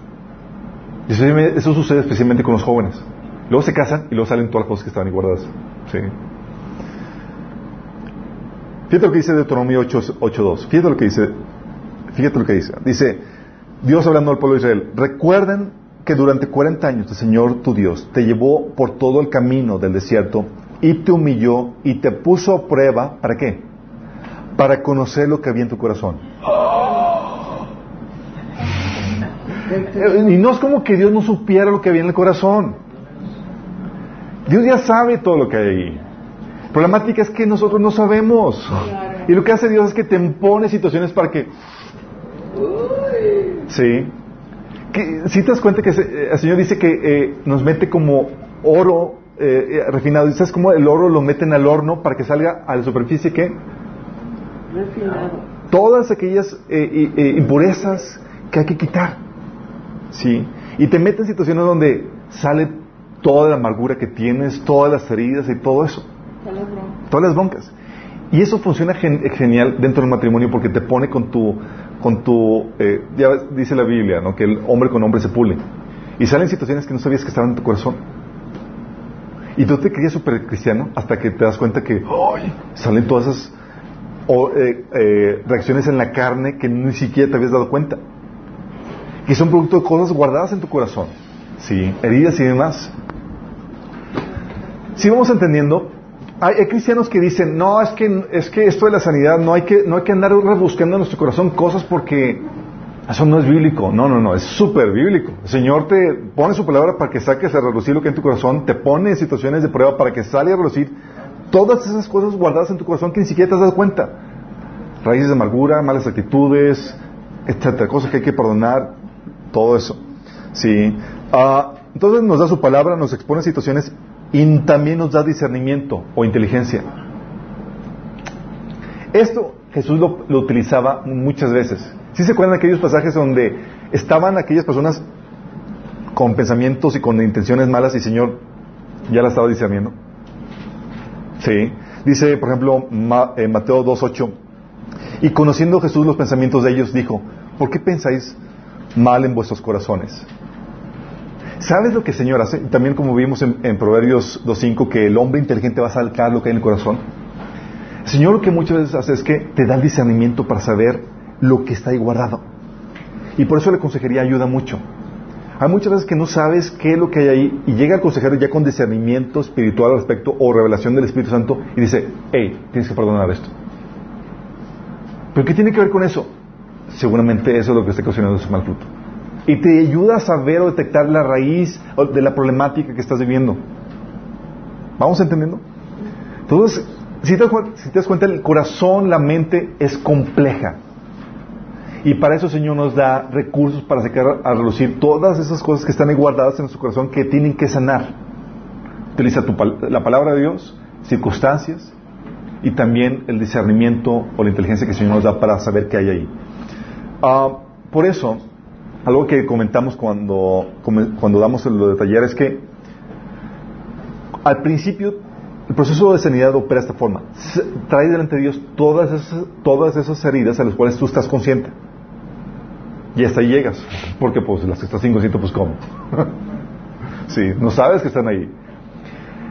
Eso sucede especialmente con los jóvenes. Luego se casan y luego salen todas las cosas que estaban guardadas. ¿sí? Fíjate lo que dice Deuteronomio 8.2. Fíjate lo que dice. Fíjate lo que dice. Dice, Dios hablando al pueblo de Israel, recuerden que durante 40 años el Señor tu Dios te llevó por todo el camino del desierto y te humilló y te puso a prueba, ¿para qué? Para conocer lo que había en tu corazón. Y no es como que Dios no supiera lo que había en el corazón. Dios ya sabe todo lo que hay ahí. La problemática es que nosotros no sabemos. Y lo que hace Dios es que te pone situaciones para que... Sí. Si te das cuenta que eh, el Señor dice que eh, nos mete como oro eh, refinado. ¿Sabes cómo el oro lo meten al horno para que salga a la superficie qué? Refinado. Todas aquellas impurezas que hay que quitar. ¿Sí? Y te mete en situaciones donde sale toda la amargura que tienes, todas las heridas y todo eso. Todas las broncas. Y eso funciona genial dentro del matrimonio porque te pone con tu, con tu, eh, ya dice la Biblia, ¿no? Que el hombre con hombre se pule. Y salen situaciones que no sabías que estaban en tu corazón. Y tú te creías súper cristiano hasta que te das cuenta que salen todas esas eh, eh, reacciones en la carne que ni siquiera te habías dado cuenta. Y son producto de cosas guardadas en tu corazón. Sí, heridas y demás. Si vamos entendiendo, hay, cristianos que dicen, no, es que, es que esto de la sanidad no hay que, no hay que andar rebuscando en nuestro corazón cosas porque eso no es bíblico. No, no, no, es súper bíblico. El Señor te pone su palabra para que saques a relucir lo que hay en tu corazón, te pone en situaciones de prueba para que salga a relucir todas esas cosas guardadas en tu corazón que ni siquiera te has dado cuenta. Raíces de amargura, malas actitudes, etcétera, cosas que hay que perdonar, todo eso. Sí. Ah, entonces nos da su palabra, nos expone situaciones y también nos da discernimiento o inteligencia. Esto Jesús lo, utilizaba muchas veces. ¿Sí se acuerdan de aquellos pasajes donde estaban aquellas personas con pensamientos y con intenciones malas y Señor ya la estaba discerniendo? Sí. Dice, por ejemplo, en Mateo 2.8, y conociendo Jesús los pensamientos de ellos, dijo, ¿por qué pensáis mal en vuestros corazones. ¿Sabes lo que el Señor hace? También como vimos en, Proverbios 2.5 que el hombre inteligente va a sacar lo que hay en el corazón. Señor lo que muchas veces hace es que te da el discernimiento para saber lo que está ahí guardado. Y por eso la consejería ayuda mucho. Hay muchas veces que no sabes qué es lo que hay ahí y llega el consejero ya con discernimiento espiritual al respecto o revelación del Espíritu Santo y dice, hey, tienes que perdonar esto. ¿Pero qué tiene que ver con eso? seguramente eso es lo que está ocasionando ese mal fruto. Y te ayuda a saber o detectar la raíz de la problemática que estás viviendo. ¿Vamos entendiendo? Entonces, si te, das cuenta, el corazón, la mente es compleja. Y para eso el Señor nos da recursos para sacar a relucir todas esas cosas que están ahí guardadas en nuestro corazón que tienen que sanar. Utiliza la palabra de Dios, circunstancias y también el discernimiento o la inteligencia que el Señor nos da para saber qué hay ahí. Ah, por eso, algo que comentamos cuando, cuando damos lo de taller es que al principio el proceso de sanidad opera de esta forma. Trae delante de Dios todas esas, todas esas heridas a las cuales tú estás consciente. Y hasta ahí llegas. Porque pues las que estás inconsciente, pues ¿cómo? (laughs) sí, no sabes que están ahí.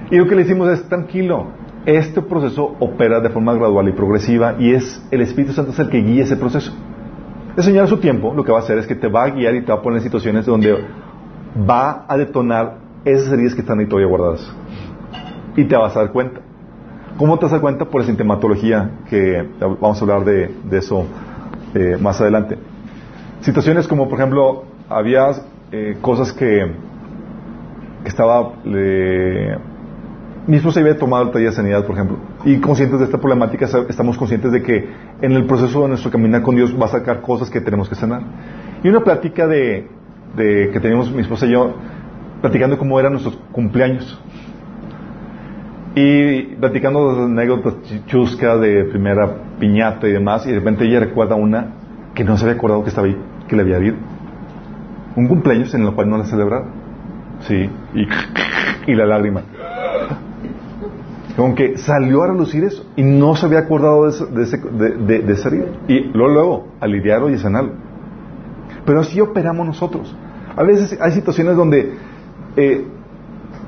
Y lo que le decimos es, tranquilo, este proceso opera de forma gradual y progresiva y es el Espíritu Santo es el que guía ese proceso. El Señor a su tiempo lo que va a hacer es que te va a guiar y te va a poner en situaciones donde va a detonar esas heridas que están ahí todavía guardadas. Y te vas a dar cuenta. ¿Cómo te vas a dar cuenta? Por la sintomatología, que vamos a hablar de, eso eh, más adelante. Situaciones como, por ejemplo, había eh, cosas que, que estaba... mi esposa había tomado el taller de sanidad, por ejemplo, y conscientes de esta problemática, estamos conscientes de que en el proceso de nuestro caminar con Dios va a sacar cosas que tenemos que sanar. Y una plática de, que teníamos mi esposa y yo, platicando cómo eran nuestros cumpleaños. Y platicando anécdotas chuscas de primera piñata y demás, y de repente ella recuerda una que no se había acordado que estaba ahí, que le había habido. Un cumpleaños en el cual no la celebraron. Sí, y, (laughs) y la lágrima. Como que salió a relucir eso y no se había acordado de, ese, de, de, herida. Y luego, luego, a lidiarlo y sanarlo. Pero así operamos nosotros. A veces hay situaciones donde eh,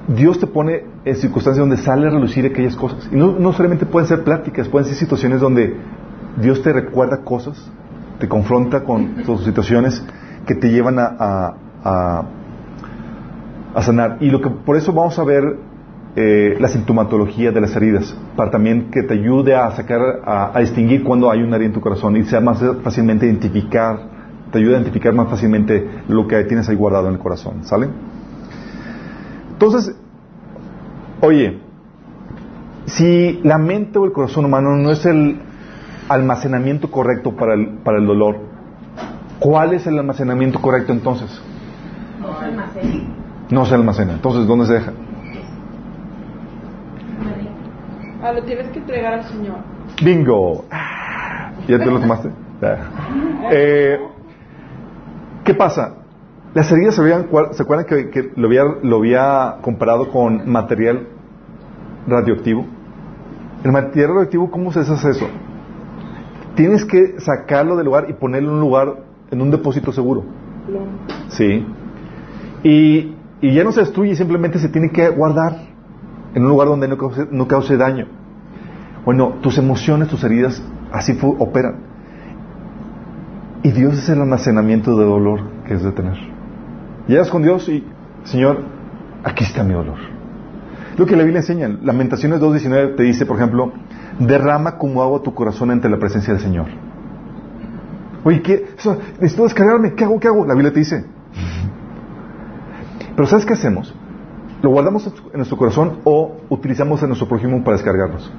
Dios te pone en circunstancias donde sale a relucir aquellas cosas. Y no, no solamente pueden ser pláticas, pueden ser situaciones donde Dios te recuerda cosas, te confronta con tus situaciones que te llevan a, a, a sanar. Y lo que por eso vamos a ver eh, la sintomatología de las heridas, para también que te ayude a sacar, a, distinguir cuando hay una herida en tu corazón y sea más fácilmente identificar, te ayude a identificar más fácilmente lo que tienes ahí guardado en el corazón, ¿sale? Entonces, oye, si la mente o el corazón humano no es el almacenamiento correcto para el, para el dolor, ¿cuál es el almacenamiento correcto entonces? No se almacena. No se almacena. Entonces, ¿dónde se deja? Ah, lo tienes que entregar al Señor. Bingo. ¿Ya te lo tomaste? Eh, ¿Qué pasa? Las heridas se, habían, ¿se acuerdan que, lo, había, lo había comparado con material radioactivo? El material radioactivo, ¿cómo se hace eso? Tienes que sacarlo del lugar y ponerlo en un lugar, en un depósito seguro. Sí. Y, y ya no se destruye, simplemente se tiene que guardar en un lugar donde no cause, daño. Bueno, tus emociones, tus heridas, así operan. Y Dios es el almacenamiento de dolor que es de tener. Llegas con Dios y, Señor, aquí está mi dolor. Lo que la Biblia enseña, Lamentaciones 2.19 te dice, por ejemplo, derrama como agua tu corazón ante la presencia del Señor. Oye, ¿qué? necesito descargarme, ¿qué hago? ¿Qué hago? La Biblia te dice. Pero ¿sabes qué hacemos? ¿Lo guardamos en nuestro corazón o utilizamos a nuestro prójimo para descargarnos?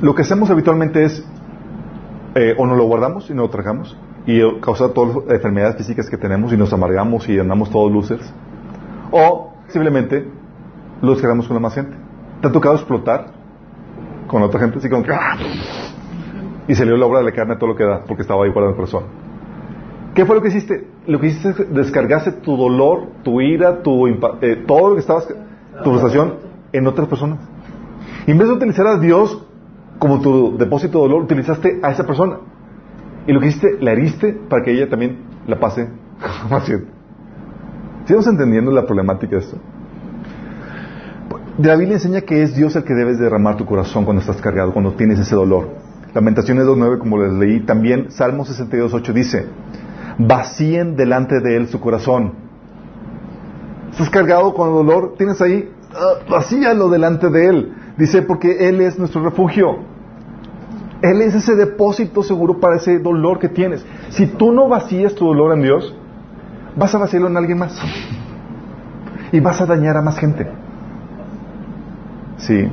lo que hacemos habitualmente es eh, o no lo guardamos y no lo tragamos y causa todas las enfermedades físicas que tenemos y nos amargamos y andamos todos losers o simplemente lo descargamos con la más gente. ¿Te ha tocado explotar con otra gente así como que ¡ah! y salió la obra de la carne todo lo que da porque estaba ahí guardado en el corazón? ¿Qué fue lo que hiciste? Lo que hiciste es descargarse tu dolor, tu ira, tu eh, todo lo que estabas, tu frustración en otras personas. Y en vez de utilizar a Dios como tu depósito de dolor, utilizaste a esa persona. Y lo que hiciste, la heriste para que ella también la pase (laughs) más bien. ¿Estamos entendiendo la problemática de esto? La Biblia enseña que es Dios el que debes derramar tu corazón cuando estás cargado, cuando tienes ese dolor. Lamentaciones 2.9, como les leí, también Salmo 62.8 dice, vacíen delante de Él su corazón. Estás cargado con dolor, tienes ahí, uh, vacíalo delante de Él. Dice, porque Él es nuestro refugio. Él es ese depósito seguro para ese dolor que tienes. Si tú no vacías tu dolor en Dios, vas a vaciarlo en alguien más. Y vas a dañar a más gente. Sí.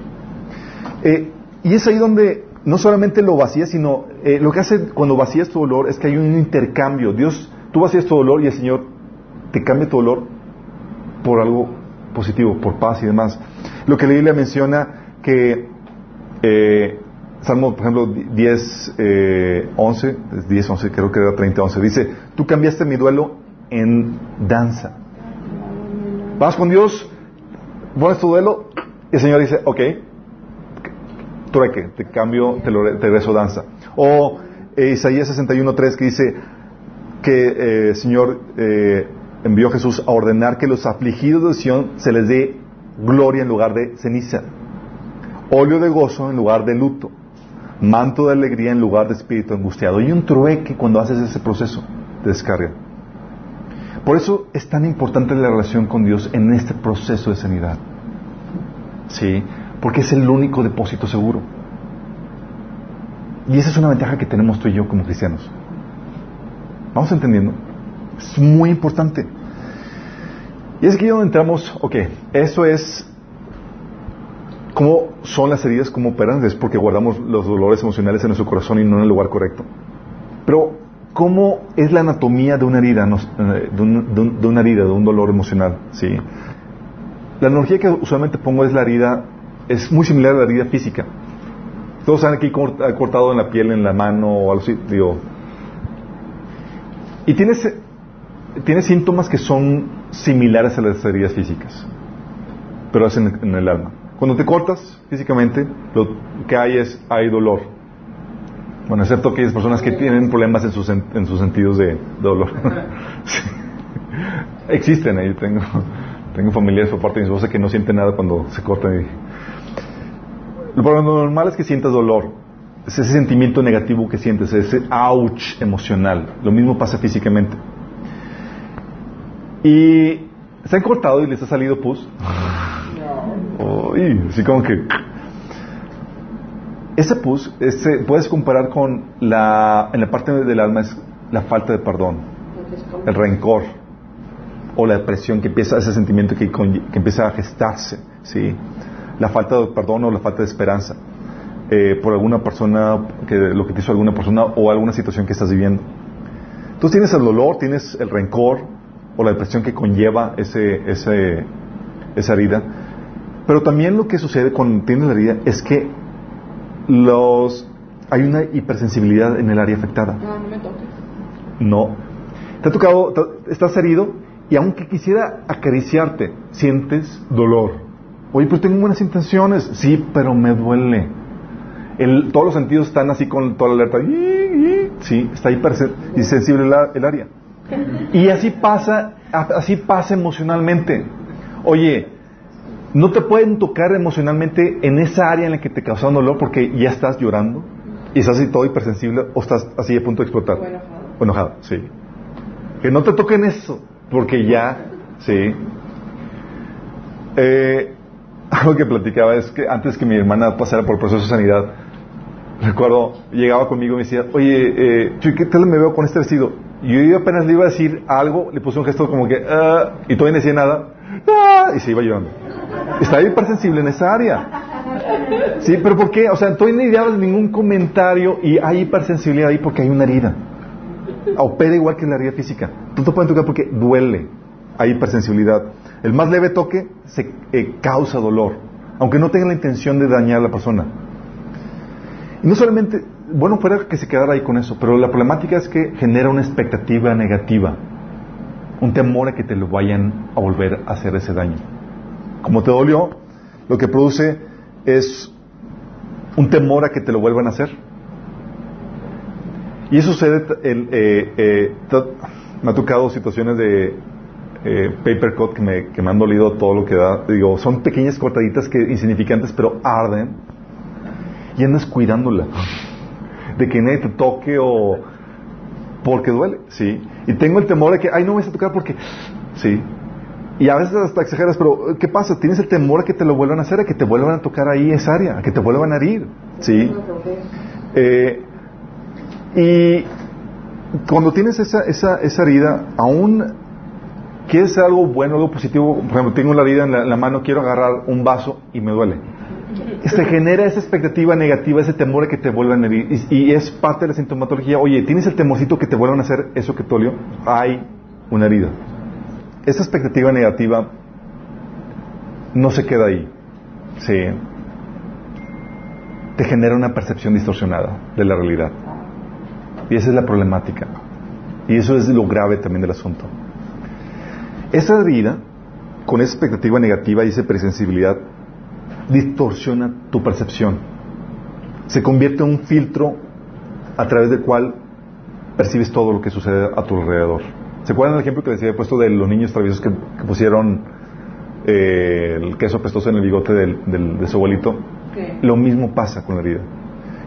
Eh, y es ahí donde no solamente lo vacías, sino eh, lo que hace cuando vacías tu dolor es que hay un intercambio. Dios, tú vacías tu dolor y el Señor te cambia tu dolor por algo positivo, por paz y demás. Lo que la Biblia menciona que eh, Salmo, por ejemplo, 10, eh, 11, 10, 11, creo que era 30, 11, dice, tú cambiaste mi duelo en danza. Vas con Dios, pones tu duelo, y el Señor dice, ok, trueque, te cambio, te, lo, regreso danza. O eh, Isaías 61.3 que dice que el eh, Señor eh, envió a Jesús a ordenar que los afligidos de Sion se les dé gloria en lugar de ceniza, óleo de gozo en lugar de luto, manto de alegría en lugar de espíritu angustiado. Y un trueque cuando haces ese proceso de descarga. Por eso es tan importante la relación con Dios en este proceso de sanidad. ¿Sí? Porque es el único depósito seguro. Y esa es una ventaja que tenemos tú y yo como cristianos. ¿Vamos entendiendo? Es muy importante. Y es aquí donde entramos, ok, eso es cómo son las heridas, cómo operan, es porque guardamos los dolores emocionales en nuestro corazón y no en el lugar correcto. Pero, ¿cómo es la anatomía de una herida, eh, de, de una herida, de un dolor emocional? ¿sí? La analogía que usualmente pongo es la herida es muy similar a la herida física. Todos saben aquí cortado en la piel, en la mano o algo así, digo. Y tienes, tiene síntomas que son similares a las heridas físicas, pero es en, el alma. Cuando te cortas físicamente, lo que hay es, hay dolor. Bueno, excepto aquellas personas que tienen problemas en sus, en sus sentidos de, dolor. (laughs) Existen ahí, tengo, tengo familiares por parte de mi esposa que no sienten nada cuando se cortan y lo normal es que sientas dolor. Es ese sentimiento negativo que sientes, ese ouch emocional. Lo mismo pasa físicamente. Y ¿Se han cortado y les ha salido pus? Uy, así como que... Ese pus ese, puedes comparar con la... En la parte del alma es la falta de perdón, el rencor o la depresión que empieza, ese sentimiento que, que empieza a gestarse, ¿sí? La falta de perdón o la falta de esperanza eh, por alguna persona, que, lo que te hizo alguna persona o alguna situación que estás viviendo. Entonces tienes el dolor, tienes el rencor o la depresión que conlleva ese, ese, esa herida. Pero también lo que sucede cuando tienes la herida es que los, hay una hipersensibilidad en el área afectada. No, no me toques. No. Te ha tocado, estás herido y aunque quisiera acariciarte, sientes dolor. Oye, pero tengo buenas intenciones. Sí, pero me duele. El, todos los sentidos están así con toda la alerta. Sí, está hipersensible el, el área. Y así pasa, así pasa emocionalmente. Oye, no te pueden tocar emocionalmente en esa área en la que te causaron dolor porque ya estás llorando y estás así todo hipersensible o estás así a punto de explotar. O enojado. O enojado, sí. Que no te toquen eso porque ya, sí. Eh, (laughs) algo que platicaba es que antes que mi hermana pasara por el proceso de sanidad, recuerdo, llegaba conmigo y me decía, oye, eh, ¿qué tal me veo con este vestido? Y yo apenas le iba a decir algo, le puse un gesto como que, ah", y todavía no decía nada, ah", y se iba llorando. Estaba hipersensible en esa área. Sí, pero ¿por qué? O sea, todavía no dabas ningún comentario y hay hipersensibilidad ahí porque hay una herida. Opera igual que la herida física. No te pueden tocar porque duele. Hay hipersensibilidad. El más leve toque se eh, causa dolor, aunque no tenga la intención de dañar a la persona. Y no solamente, bueno, fuera que se quedara ahí con eso, pero la problemática es que genera una expectativa negativa, un temor a que te lo vayan a volver a hacer ese daño. Como te dolió, lo que produce es un temor a que te lo vuelvan a hacer. Y eso sucede, el, eh, eh, me ha tocado situaciones de eh, paper cut que me, que me han dolido todo lo que da. Digo, son pequeñas cortaditas que insignificantes, pero arden. Y andas cuidándola. De que nadie te toque o porque duele, sí. Y tengo el temor de que, ay, no me vas a tocar porque, sí. Y a veces hasta exageras, pero ¿qué pasa? Tienes el temor a que te lo vuelvan a hacer, a que te vuelvan a tocar ahí esa área, a que te vuelvan a herir, sí. Eh, y cuando tienes esa, esa, esa herida, aún quieres hacer algo bueno, algo positivo, por ejemplo, tengo la herida en la, en la mano, quiero agarrar un vaso y me duele. Se genera esa expectativa negativa, ese temor a que te vuelvan a herir. Y, y, es parte de la sintomatología. Oye, ¿tienes el temorcito que te vuelvan a hacer eso que te dolió? Hay una herida. Esa expectativa negativa no se queda ahí. Sí. Te genera una percepción distorsionada de la realidad. Y esa es la problemática. Y eso es lo grave también del asunto. Esa herida, con esa expectativa negativa y esa presensibilidad, distorsiona tu percepción. Se convierte en un filtro a través del cual percibes todo lo que sucede a tu alrededor. ¿Se acuerdan del ejemplo que les había puesto de los niños traviesos que, que pusieron eh, el queso apestoso en el bigote del, del, de su abuelito? ¿Qué? Lo mismo pasa con la herida.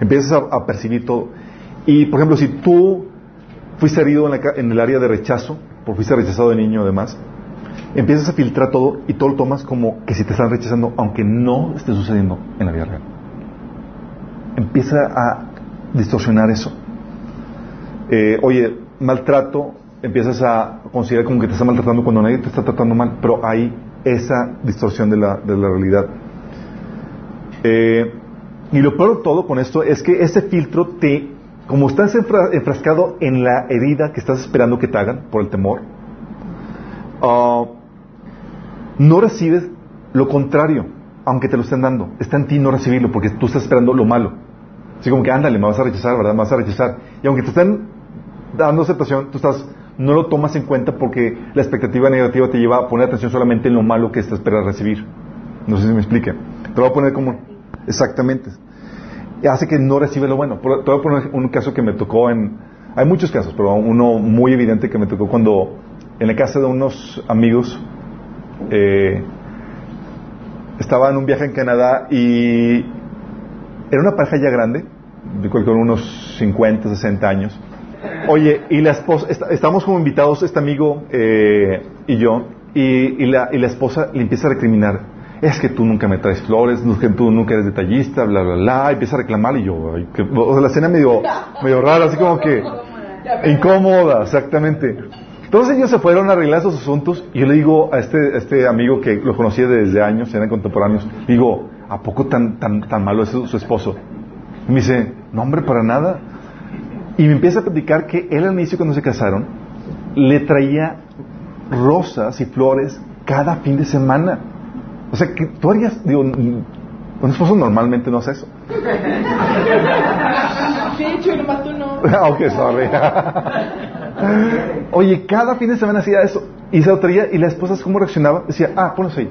Empiezas a, a, percibir todo. Y, por ejemplo, si tú fuiste herido en, la, en el área de rechazo, porque fuiste rechazado de niño además, empiezas a filtrar todo y todo lo tomas como que si te están rechazando, aunque no esté sucediendo en la vida real. Empieza a distorsionar eso. Eh, oye, maltrato, empiezas a considerar como que te está maltratando cuando nadie te está tratando mal, pero hay esa distorsión de la, de la realidad. Eh, y lo peor de todo con esto es que ese filtro te, como estás enfrascado en la herida que estás esperando que te hagan por el temor, uh, no recibes lo contrario, aunque te lo estén dando. Está en ti no recibirlo porque tú estás esperando lo malo. Así como que ándale, me vas a rechazar, ¿verdad? Me vas a rechazar. Y aunque te estén dando aceptación, tú estás, no lo tomas en cuenta porque la expectativa negativa te lleva a poner atención solamente en lo malo que estás esperando recibir. No sé si me explique. Te lo voy a poner como, exactamente. Hace que no recibes lo bueno. Te voy a poner un caso que me tocó en, hay muchos casos, pero uno muy evidente que me tocó cuando en la casa de unos amigos eh, estaba en un viaje en Canadá y era una pareja ya grande, con unos 50, 60 años. Oye, y la esposa, est estamos como invitados, este amigo eh, y yo, y, la, y la esposa le empieza a recriminar. Es que tú nunca me traes flores, que tú nunca eres detallista, bla, bla, bla. Y empieza a reclamar y yo, ay, que, o sea, la escena medio, medio rara, así como que (laughs) incómoda, exactamente. Entonces ellos se fueron a arreglar sus asuntos y yo le digo a este, a este amigo que lo conocía desde años, eran contemporáneos, digo, ¿a poco tan, tan, tan malo es su, su esposo? Y me dice, no hombre, para nada. Y me empieza a platicar que él al inicio cuando se casaron, le traía rosas y flores cada fin de semana. O sea, que tú harías, digo, un esposo normalmente no hace eso. (laughs) Sí, chulo, más tú no. (laughs) ok, sorry. (laughs) Oye, cada fin de semana hacía eso. Y se lo traía, y la esposa, ¿cómo reaccionaba? Decía, ah, ponlo ahí.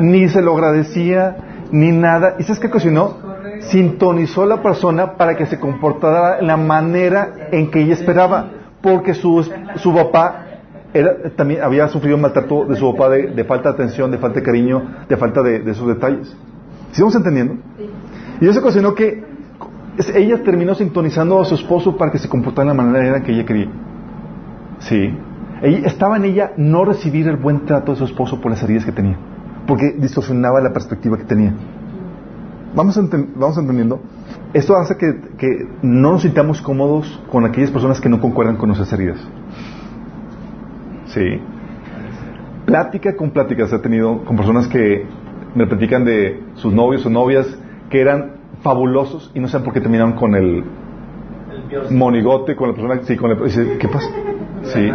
Ni se lo agradecía, ni nada. ¿Y sabes qué cocinó? Sintonizó a la persona para que se comportara de la manera en que ella esperaba. Porque su, su papá era, también había sufrido maltrato de su papá de, falta de atención, de falta de cariño, de falta de, esos detalles. ¿Sigamos entendiendo? Y eso ocasionó que ella terminó sintonizando a su esposo para que se comportara de la manera que ella quería. Sí. Estaba en ella no recibir el buen trato de su esposo por las heridas que tenía, porque distorsionaba la perspectiva que tenía. Vamos, vamos entendiendo. Esto hace que, que no nos sintamos cómodos con aquellas personas que no concuerdan con nuestras heridas. Sí. Plática con pláticas he tenido con personas que me platican de sus novios o novias que eran fabulosos y no saben por qué terminaron con el, monigote, con la persona. Sí, con el, dice, ¿qué pasa? Sí.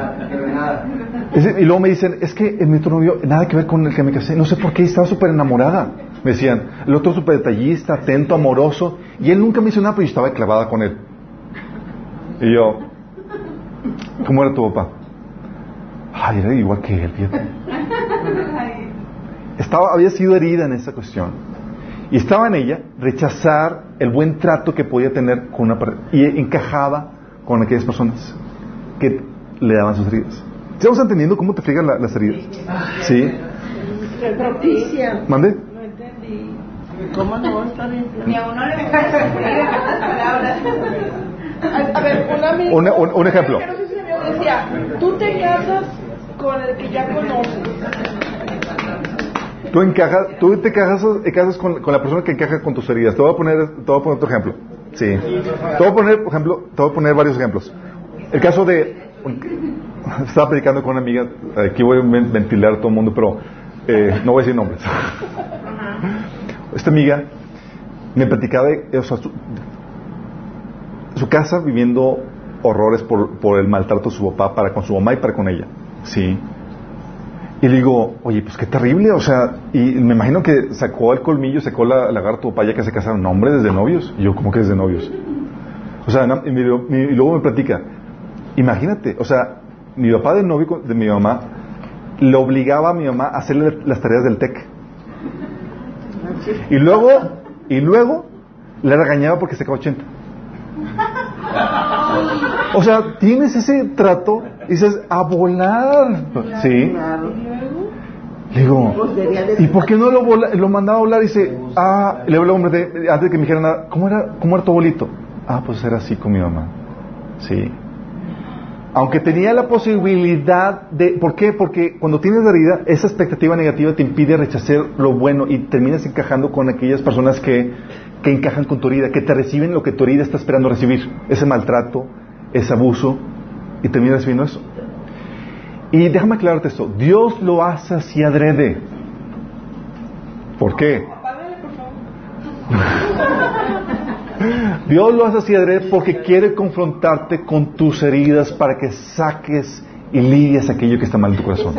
y luego me dicen, es que mi otro novio, nada que ver con el que me casé, no sé por qué, estaba súper enamorada. Me decían, el otro súper detallista, atento, amoroso, y él nunca me hizo nada, pero yo estaba clavada con él. Y yo, ¿cómo era tu papá? Ay, era igual que él, fíjate. (laughs) Estaba, había sido herida en esa cuestión. Y estaba en ella rechazar el buen trato que podía tener con una y encajaba con aquellas personas que le daban sus heridas. ¿Estamos entendiendo cómo te friegan las heridas? Sí. Propicia. ¿Mande? No entendí. ¿Cómo no? Ni a uno le palabras. A ver, un amigo. Un, un, un ejemplo. Decía, tú te casas con el que ya conoces. Tú, encajas, tú te casas, con, la persona que encaja con tus heridas. Te voy a poner, te voy a poner otro ejemplo. Sí. Te voy a poner, por ejemplo, te voy a poner varios ejemplos. El caso de, (laughs) estaba predicando con una amiga, aquí voy a ventilar a todo el mundo, pero eh, no voy a decir nombres. (laughs) Esta amiga me platicaba de, o sea, su, su, casa viviendo horrores por, por el maltrato de su papá para con su mamá y para con ella. Sí. Y le digo, oye, pues qué terrible, o sea, y me imagino que sacó el colmillo, sacó la lagarto para que se casaron, no, hombre, desde novios. Y yo, ¿cómo que desde novios? O sea, y, luego me platica, imagínate, o sea, mi papá de novio de mi mamá le obligaba a mi mamá a hacerle las tareas del TEC. Y luego, y luego le regañaba porque se sacaba 80. O sea, tienes ese trato y dices, a volar. ¿Sí? Le digo, ¿y por qué no lo, mandaba a volar? Y dice, ah, le habló hombre antes de que me dijera nada, ¿cómo era, ¿cómo era tu abuelito? Ah, pues era así con mi mamá. Sí. Aunque tenía la posibilidad de... ¿Por qué? Porque cuando tienes la herida, esa expectativa negativa te impide rechazar lo bueno y terminas encajando con aquellas personas que, que encajan con tu herida, que te reciben lo que tu herida está esperando recibir. Ese maltrato, ese abuso, y terminas recibiendo eso. Y déjame aclararte esto, Dios lo hace así adrede. ¿Por qué? Dios lo hace así adrede porque quiere confrontarte con tus heridas para que saques y lidies aquello que está mal en tu corazón.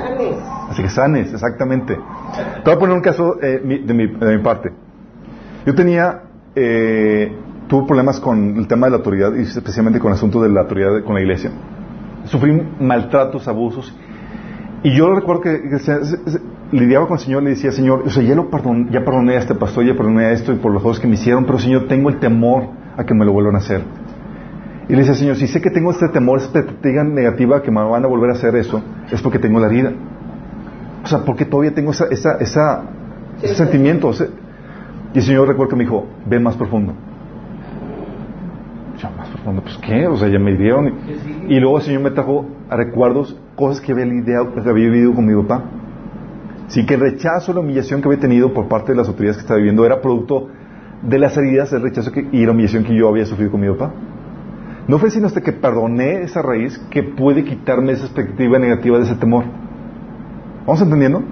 Así que sanes, exactamente. Te voy a poner un caso eh, de, mi, de, mi, parte. Yo tenía, eh, tuve problemas con el tema de la autoridad y especialmente con el asunto de la autoridad con la iglesia sufrí maltratos, abusos. Y yo recuerdo que, lidiaba con el Señor y le decía, Señor, o sea, ya, lo ya perdoné a este pastor, ya perdoné a esto y por los cosas que me hicieron, pero Señor, tengo el temor a que me lo vuelvan a hacer. Y le decía, Señor, si sé que tengo este temor, esta expectativa negativa que me van a volver a hacer eso, es porque tengo la herida. O sea, porque todavía tengo esa, esa, esa ese sentimiento. y el Señor recuerdo que me dijo, ve más profundo profundo, pues qué, o sea, ya me dieron. Y, luego el Señor me trajo a recuerdos cosas que había lidiado, que había vivido con mi papá. Sí, que el rechazo, la humillación que había tenido por parte de las autoridades que estaba viviendo era producto de las heridas, el rechazo que, y la humillación que yo había sufrido con mi papá. No fue sino hasta que perdoné esa raíz que puede quitarme esa expectativa negativa de ese temor. ¿Vamos entendiendo?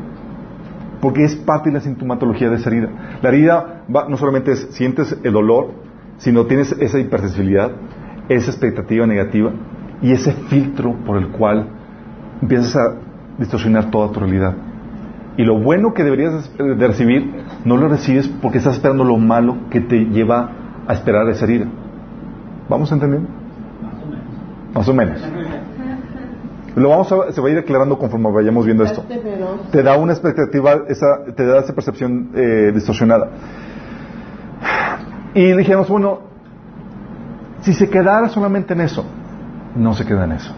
Porque es parte de la sintomatología de esa herida. La herida va, no solamente es, sientes el dolor, sino tienes esa hipersensibilidad, esa expectativa negativa y ese filtro por el cual empiezas a distorsionar toda tu realidad. Y lo bueno que deberías de recibir, no lo recibes porque estás esperando lo malo que te lleva a esperar esa herida. ¿Vamos entendiendo? Más o menos. Lo vamos a, se va a ir aclarando conforme vayamos viendo esto. Te da una expectativa, esa, te da esa percepción eh, distorsionada. Y dijimos, bueno, si se quedara solamente en eso, no se queda en eso.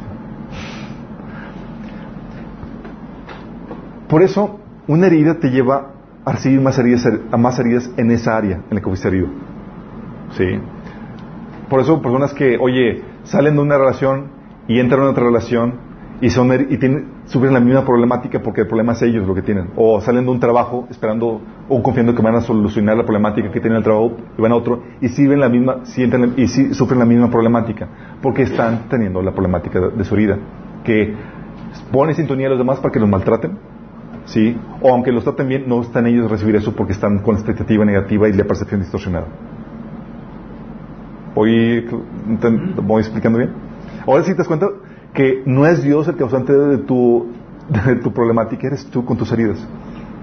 Por eso, una herida te lleva a recibir más heridas, a más heridas en esa área en la que fuiste herido. ¿Sí? Por eso, personas que, oye, salen de una relación y entran en otra relación y, son, y tienen, sufren la misma problemática porque el problema es ellos lo que tienen. O salen de un trabajo esperando o confiando que van a solucionar la problemática que tienen el trabajo y van a otro y sirven la misma, sienten, y sufren la misma problemática porque están teniendo la problemática de, su vida. Que pone sintonía a los demás para que los maltraten, ¿sí? O aunque los traten bien, no están ellos a recibir eso porque están con la expectativa negativa y la percepción distorsionada. ¿Voy, voy explicando bien? Ahora sí te das cuenta que no es Dios el causante de tu, de tu problemática, eres tú con tus heridas.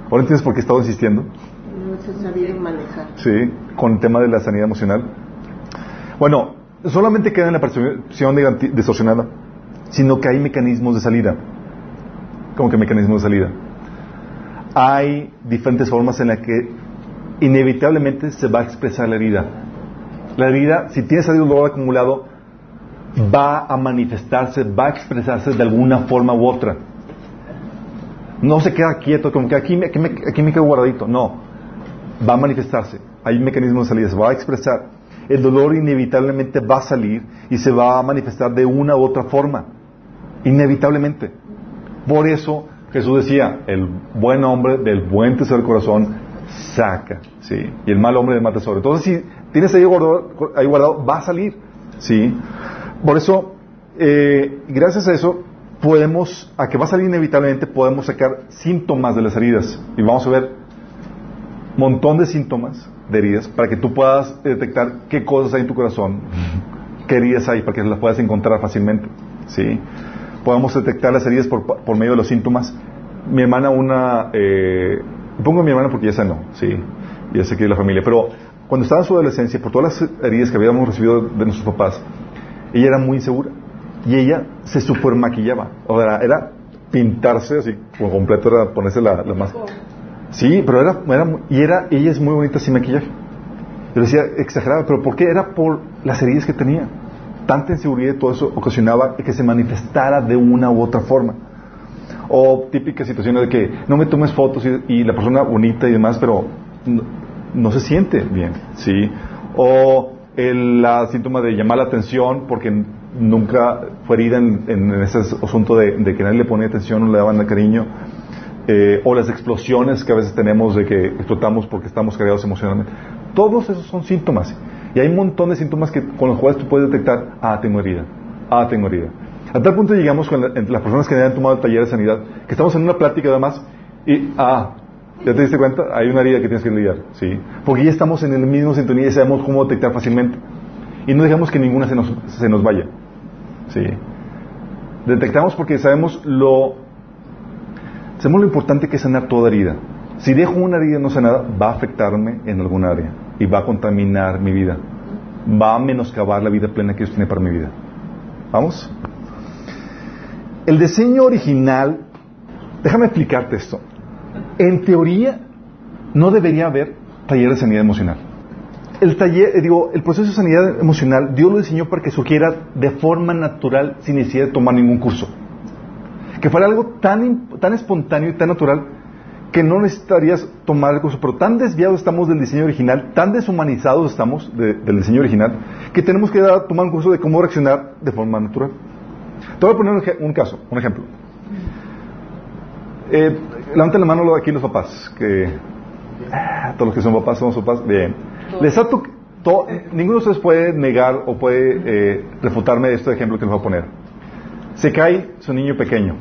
¿Ahora entiendes por qué he estado insistiendo? No se sabía manejar. Sí, con el tema de la sanidad emocional. Bueno, solamente queda en la percepción distorsionada, sino que hay mecanismos de salida. ¿Cómo que mecanismos de salida? Hay diferentes formas en las que inevitablemente se va a expresar la herida. La herida, si tienes algún dolor acumulado, va a manifestarse, va a expresarse de alguna forma u otra. No se queda quieto, como que aquí me, aquí me, aquí me quedo guardadito. No, va a manifestarse. Hay mecanismos de salida, se va a expresar. El dolor inevitablemente va a salir y se va a manifestar de una u otra forma. Inevitablemente. Por eso Jesús decía, el buen hombre del buen tesoro del corazón saca, ¿sí? Y el mal hombre del mal tesoro. Entonces, si tienes ahí guardado, ahí guardado va a salir, ¿sí? Por eso, eh, gracias a eso, podemos, a que va a salir inevitablemente, podemos sacar síntomas de las heridas. Y vamos a ver un montón de síntomas de heridas para que tú puedas detectar qué cosas hay en tu corazón, qué heridas hay, para que las puedas encontrar fácilmente. ¿sí? Podemos detectar las heridas por, medio de los síntomas. Mi hermana, una. Eh, pongo a mi hermana porque ya sanó, ¿sí? Ya sé que es la familia. Pero cuando estaba en su adolescencia, por todas las heridas que habíamos recibido de nuestros papás, ella era muy insegura. Y ella se super maquillaba. O sea, era pintarse así, por completo, era ponerse la, la máscara. Sí, pero era, era, y era, ella es muy bonita sin maquillaje. Yo decía, exagerada, pero ¿por qué? Era por las heridas que tenía. Tanta inseguridad y todo eso ocasionaba que se manifestara de una u otra forma. O típicas situaciones de que no me tomes fotos y, la persona bonita y demás, pero no, no se siente bien, ¿sí? O el la síntoma de llamar la atención porque nunca fue herida en, ese asunto de, que nadie le ponía atención, no le daban cariño, eh, o las explosiones que a veces tenemos de que explotamos porque estamos cargados emocionalmente. Todos esos son síntomas. Y hay un montón de síntomas que, con los cuales tú puedes detectar, ah, tengo herida, ah, tengo herida. A tal punto llegamos con entre las personas que han tomado el taller de sanidad, que estamos en una plática además, y, ah, ¿Ya te diste cuenta? Hay una herida que tienes que lidiar, ¿sí? Porque ya estamos en el mismo sintonía y sabemos cómo detectar fácilmente. Y no dejamos que ninguna se nos, se nos vaya, ¿sí? Detectamos porque sabemos lo, sabemos lo importante que es sanar toda herida. Si dejo una herida no sanada, va a afectarme en alguna área y va a contaminar mi vida. Va a menoscabar la vida plena que Dios tiene para mi vida. ¿Vamos? El diseño original, déjame explicarte esto. En teoría, no debería haber taller de sanidad emocional. El taller, eh, digo, el proceso de sanidad emocional, Dios lo diseñó para que surgiera de forma natural sin necesidad de tomar ningún curso. Que fuera algo tan, tan espontáneo y tan natural que no necesitarías tomar el curso. Pero tan desviados estamos del diseño original, tan deshumanizados estamos del diseño original, que tenemos que tomar un curso de cómo reaccionar de forma natural. Te voy a poner un, un caso, un ejemplo. Eh, levanten la mano aquí los papás, que todos los que son papás somos papás. Bien. Les ha to- to- ninguno de ustedes puede negar o puede eh, refutarme este ejemplo que les voy a poner. Se cae su niño pequeño,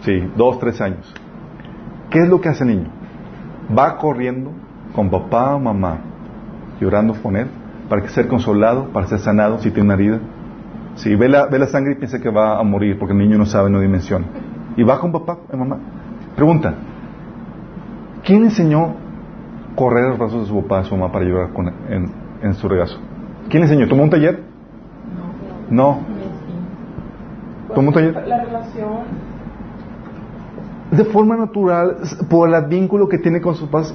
sí, dos, tres años. ¿Qué es lo que hace el niño? Va corriendo con papá o mamá, llorando con él, para que ser consolado, para ser sanado si tiene una herida. Si ve la, ve la sangre y piensa que va a morir porque el niño no sabe, no dimensiona. Y va con papá y mamá. Pregunta, ¿quién enseñó correr a los brazos de su papá y su mamá para llorar con- en, en su regazo? ¿Quién le enseñó? ¿Tomó un taller? No. ¿Tomó un taller? La relación. de forma natural, por el vínculo que tiene con sus papás,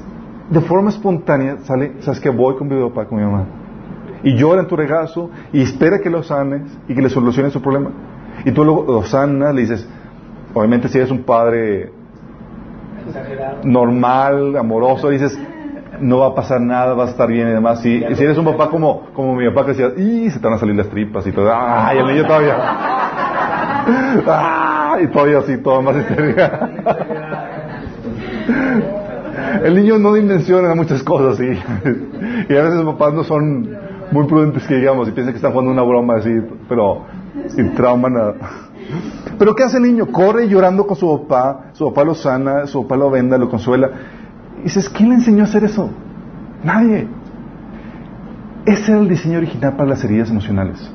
de forma espontánea sale, sabes que voy con mi papá, con mi mamá. Y llora en tu regazo y espera que lo sanes y que le soluciones su problema. Y tú lo, lo sanas, le dices, obviamente si eres un padre. Normal, amoroso, dices, no va a pasar nada, va a estar bien y demás. Y, y si eres un papá como, como mi papá que decía, y se te van a salir las tripas y todo, ¡ay, el niño todavía! ¡Ah! Y todavía así, todo más histérica. El niño no dimensiona muchas cosas, sí. Y a veces los papás no son muy prudentes que digamos y piensan que están jugando una broma así, pero sin trauma nada. Pero ¿qué hace el niño? Corre llorando con su papá, su papá lo sana, su papá lo venda, lo consuela. Y dices, ¿quién le enseñó a hacer eso? Nadie. Ese era el diseño original para las heridas emocionales.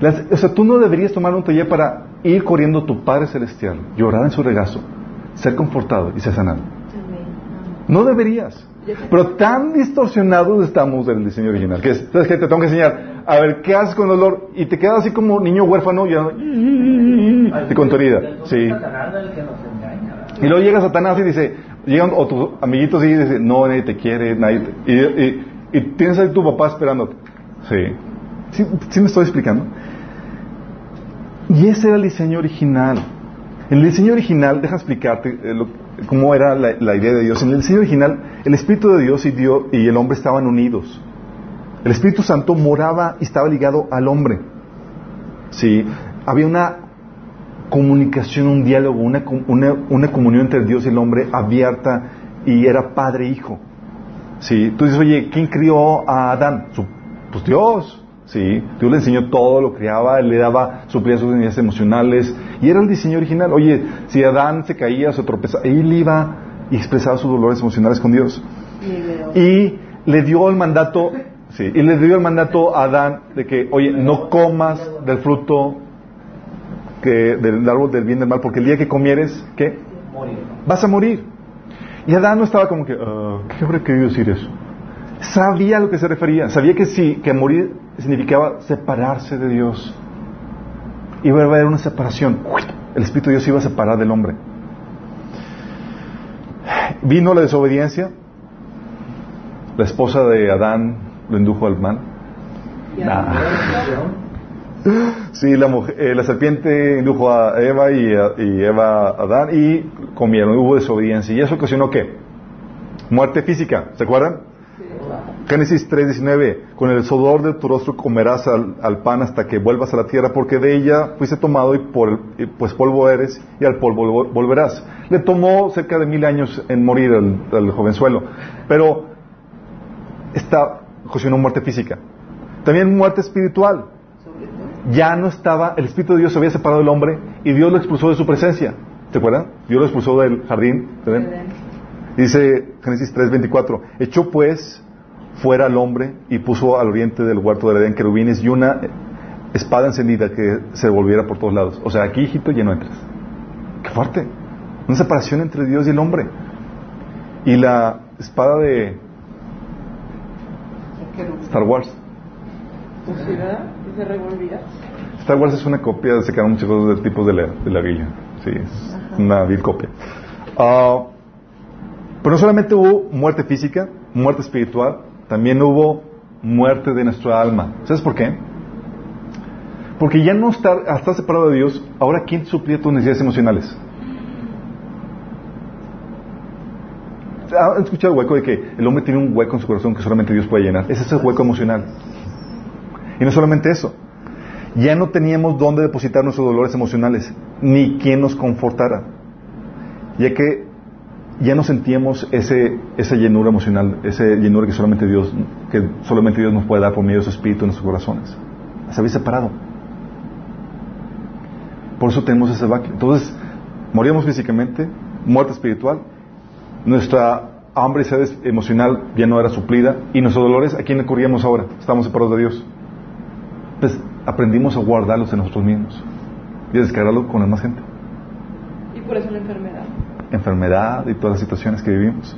Las- o sea, tú no deberías tomar un taller para ir corriendo a tu Padre Celestial, llorar en su regazo, ser confortado y ser sanado. No deberías. Pero tan distorsionados estamos del diseño original. Que es, ¿sabes qué? Te tengo que enseñar. A ver, ¿qué haces con dolor? Y te quedas así como niño huérfano, ya, y con tu herida. Sí. El. Y luego llega Satanás y dice, llegan o tus amiguitos y dicen, no, nadie te quiere, nadie te-". Y, y- y tienes ahí tu papá esperándote. Sí. sí. ¿Sí me estoy explicando? Y ese era el diseño original. En el diseño original, deja explicarte eh, lo- cómo era la, idea de Dios. En el diseño original, el Espíritu de Dios y, Dios y el hombre estaban unidos. El Espíritu Santo moraba y estaba ligado al hombre. Sí, había una comunicación, un diálogo, una, una, una comunión entre Dios y el hombre abierta y era padre e. Sí, tú dices, oye, ¿quién crió a Adán? Pues Dios. Sí, Dios le enseñó todo, lo criaba, él le daba, suplía sus necesidades emocionales y era el diseño original. Oye, si Adán se caía, se tropezaba, él iba y expresaba sus dolores emocionales con Dios. Y le dio el mandato, sí, y le dio el mandato a Adán de que, oye, no comas del fruto que, del árbol del bien y del mal, porque el día que comieres, ¿qué? Morir. Vas a morir. Y Adán no estaba como que, "Ah, ¿qué habrá querido decir eso? Sabía a lo que se refería, sabía que sí, que morir significaba separarse de Dios. Iba a haber una separación. El Espíritu de Dios iba a separar del hombre. Vino la desobediencia. La esposa de Adán lo indujo al mal. Nah. Sí, la, mujer- eh, la serpiente indujo a Eva y, y Eva a Adán y comieron, hubo desobediencia. ¿Y eso ocasionó qué? Muerte física, ¿se acuerdan? Génesis 3:19, con el sudor de tu rostro comerás al, al pan hasta que vuelvas a la tierra, porque de ella fuiste tomado y, por, pues polvo eres y al polvo vol- volverás. Le tomó cerca de mil años en morir al, al jovenzuelo, pero esta ocasionó muerte física. También muerte espiritual. Ya no estaba, el Espíritu de Dios se había separado del hombre y Dios lo expulsó de su presencia. ¿Se acuerdan? Dios lo expulsó del jardín. Dice Génesis 3:24, echó pues fuera al hombre y puso al oriente del huerto del Edén querubines y una espada encendida que se volviera por todos lados. O sea, aquí, hijito, ya no entras. Qué fuerte. Una separación entre Dios y el hombre. Y la espada de Star Wars. Sí, ¿verdad? Y se revolvía. Star Wars es una copia, se quedan muchas cosas del tipo de la, de la. Sí, es una vil copia. Ah, pero no solamente hubo muerte física, muerte espiritual, también hubo muerte de nuestra alma. ¿Sabes por qué? Porque ya no estar, estar separado de Dios, ahora ¿quién suplía tus necesidades emocionales? ¿Han escuchado el hueco de que el hombre tiene un hueco en su corazón que solamente Dios puede llenar? Ese es el hueco emocional. Y no solamente eso, ya no teníamos dónde depositar nuestros dolores emocionales, ni quien nos confortara. ya que ya no sentíamos ese, esa llenura emocional, ese llenura que solamente Dios, que solamente Dios nos puede dar por medio de su espíritu en nuestros corazones. Se había separado. Por eso tenemos ese vacío. Entonces, moríamos físicamente, muerte espiritual, nuestra hambre y sed emocional ya no era suplida, y nuestros dolores, ¿a quién recurríamos ahora? Estamos separados de Dios. Pues aprendimos a guardarlos en nosotros mismos y a descargarlos con la más gente. Y por eso la enfermedad. Enfermedad y todas las situaciones que vivimos.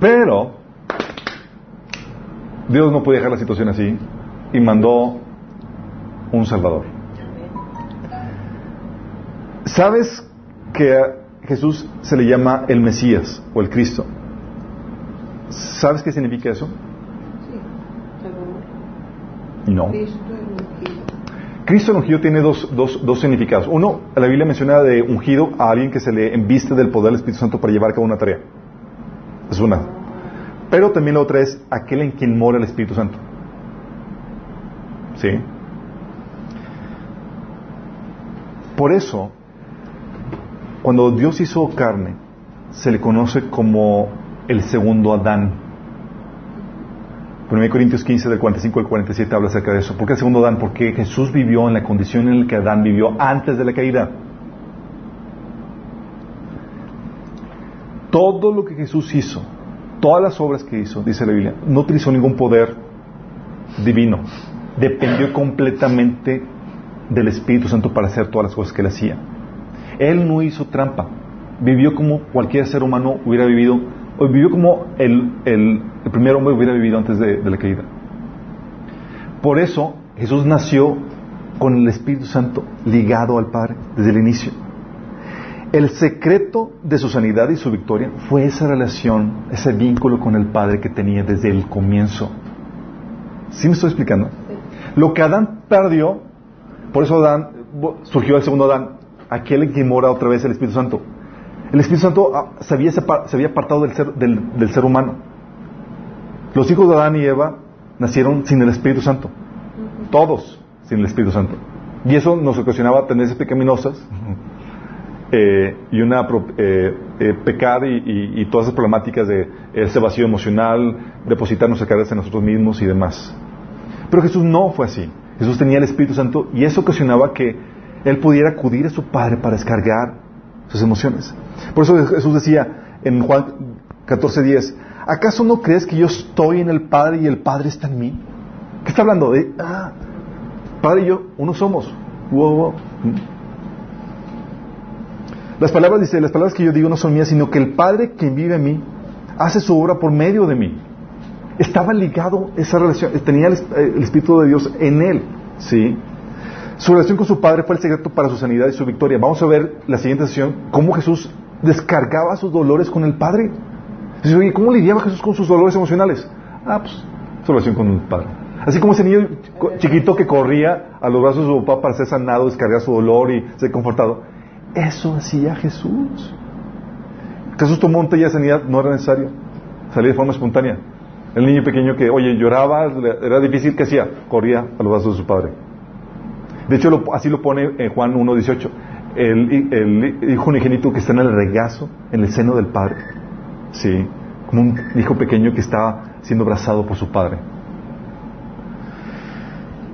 Pero Dios no podía dejar la situación así y mandó un Salvador. ¿Sabes que a Jesús se le llama el Mesías o el Cristo? ¿Sabes qué significa eso? Sí, Salvador. No. Cristo. Cristo el ungido tiene dos, dos, dos significados. Uno, la Biblia menciona de ungido a alguien que se le embiste del poder del Espíritu Santo para llevar a cabo una tarea. Es una. Pero también la otra es aquel en quien mora el Espíritu Santo. ¿Sí? Por eso, cuando Dios hizo carne, se le conoce como el segundo Adán. 1 Corintios 15, del 45 al 47 habla acerca de eso. ¿Por qué el segundo Adán? Porque Jesús vivió en la condición en la que Adán vivió antes de la caída. Todo lo que Jesús hizo, todas las obras que hizo, dice la Biblia, no utilizó ningún poder divino. Dependió completamente del Espíritu Santo para hacer todas las cosas que él hacía. Él no hizo trampa. Vivió como cualquier ser humano hubiera vivido, o vivió como el, el- el primer hombre hubiera vivido antes de, de la caída. Por eso Jesús nació con el Espíritu Santo ligado al Padre desde el inicio. El secreto de su sanidad y su victoria fue esa relación, ese vínculo con el Padre que tenía desde el comienzo. ¿Sí me estoy explicando? Lo que Adán perdió, por eso Adán, surgió el segundo Adán, aquel quien mora otra vez el Espíritu Santo. El Espíritu Santo ah, se había, separ- se había apartado del ser, del, del ser humano. Los hijos de Adán y Eva nacieron sin el Espíritu Santo. Todos sin el Espíritu Santo. Y eso nos ocasionaba tendencias pecaminosas eh, y una eh, eh, pecar y, y- y todas esas problemáticas de ese vacío emocional, depositar nuestras cargas en nosotros mismos y demás. Pero Jesús no fue así. Jesús tenía el Espíritu Santo y eso ocasionaba que él pudiera acudir a su Padre para descargar sus emociones. Por eso Jesús decía en Juan 14:10, ¿acaso no crees que yo estoy en el Padre y el Padre está en mí? ¿Qué está hablando? De, ah, Padre y yo, uno somos. Wow, wow. Las palabras, dice, las palabras que yo digo no son mías, sino que el Padre quien vive en mí hace su obra por medio de mí. Estaba ligado esa relación, tenía el, el Espíritu de Dios en él, ¿sí? Su relación con su Padre fue el secreto para su sanidad y su victoria. Vamos a ver la siguiente sesión cómo Jesús descargaba sus dolores con el Padre. Dice, oye, ¿cómo lidiaba Jesús con sus dolores emocionales? Ah, pues, su relación con el Padre. Así como ese niño chiquito que corría a los brazos de su papá para ser sanado, descargar su dolor y ser confortado. Eso hacía Jesús. Jesús tomó un taller de sanidad, no era necesario. Salía de forma espontánea. El niño pequeño que, oye, lloraba, era difícil, ¿qué hacía? Corría a los brazos de su padre. De hecho, lo, así lo pone en Juan 1.18. El, el hijo unigénito que está en el regazo, en el seno del Padre. Sí, como un hijo pequeño que está siendo abrazado por su Padre.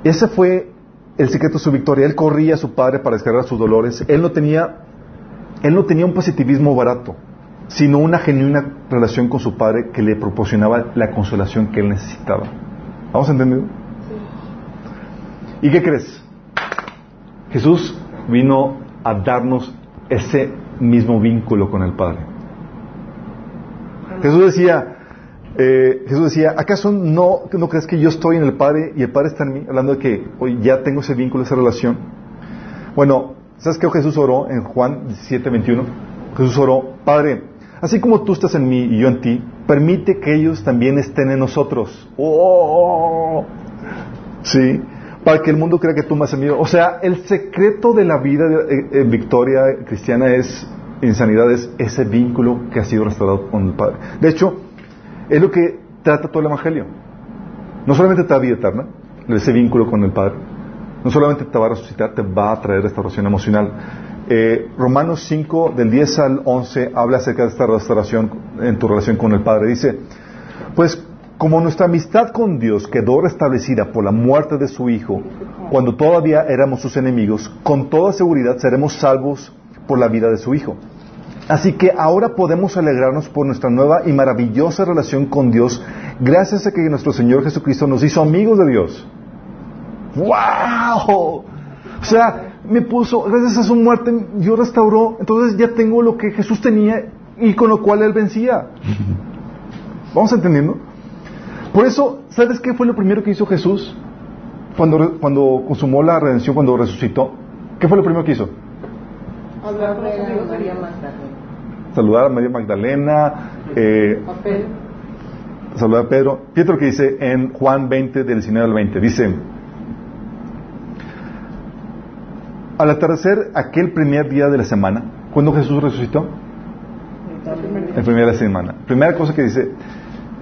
Ese fue el secreto de su victoria. Él corría a su Padre para descargar sus dolores. Él no tenía, él no tenía un positivismo barato, sino una genuina relación con su Padre que le proporcionaba la consolación que él necesitaba. ¿Vamos a entender? ¿Y qué crees? Jesús vino a darnos ese mismo vínculo con el Padre. Jesús decía, eh, Jesús decía, ¿acaso no, no crees que yo estoy en el Padre y el Padre está en mí? Hablando de que hoy ya tengo ese vínculo, esa relación. Bueno, ¿sabes qué Jesús oró en Juan 17, 21? Jesús oró, Padre, así como tú estás en mí y yo en ti, permite que ellos también estén en nosotros. ¡Oh! Sí para que el mundo crea que tú más amigo. O sea, el secreto de la vida de, eh, victoria cristiana es, en sanidad, es ese vínculo que ha sido restaurado con el Padre. De hecho, es lo que trata todo el Evangelio. No solamente te da vida eterna, ese vínculo con el Padre, no solamente te va a resucitar, te va a traer restauración emocional, Eh, Romanos 5, del 10 al 11, habla acerca de esta restauración en tu relación con el Padre. Dice, pues como nuestra amistad con Dios quedó restablecida por la muerte de su Hijo, cuando todavía éramos sus enemigos, con toda seguridad seremos salvos por la vida de su Hijo. Así que ahora podemos alegrarnos por nuestra nueva y maravillosa relación con Dios, gracias a que nuestro Señor Jesucristo nos hizo amigos de Dios. ¡Wow! O sea, me puso, gracias a su muerte, Dios restauró, entonces ya tengo lo que Jesús tenía y con lo cual Él vencía. (laughs) ¿Vamos entendiendo? Por eso, ¿sabes qué fue lo primero que hizo Jesús cuando, cuando consumó la redención, cuando resucitó? ¿Qué fue lo primero que hizo? Hablar con amigos María. Magdalena. Saludar a María Magdalena, eh, Papel. saludar a Pedro. Fíjate lo que dice en Juan 20, del 19 al 20. Dice, al atardecer aquel primer día de la semana, ¿cuándo Jesús resucitó? El primer día de la semana. Primera cosa que dice,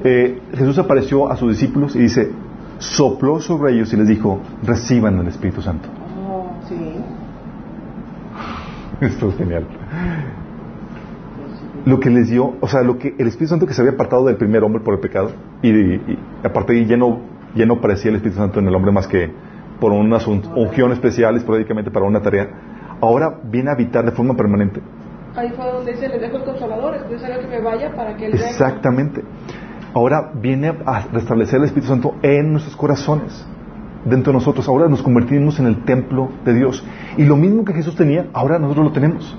eh, Jesús apareció a sus discípulos y dice, sopló sobre ellos y les dijo, reciban el Espíritu Santo. Oh, sí. (laughs) Esto es genial. Lo que les dio, o sea, lo que el Espíritu Santo que se había apartado del primer hombre por el pecado, y, y aparte ya no, ya no parecía el Espíritu Santo en el hombre más que por una unción especial, esporádicamente para una tarea, ahora viene a habitar de forma permanente. Ahí fue donde dice, les dejo el consolador, es necesario que me vaya para que él venga. Ahora viene a restablecer el Espíritu Santo en nuestros corazones, dentro de nosotros. Ahora nos convertimos en el templo de Dios. Y lo mismo que Jesús tenía, ahora nosotros lo tenemos.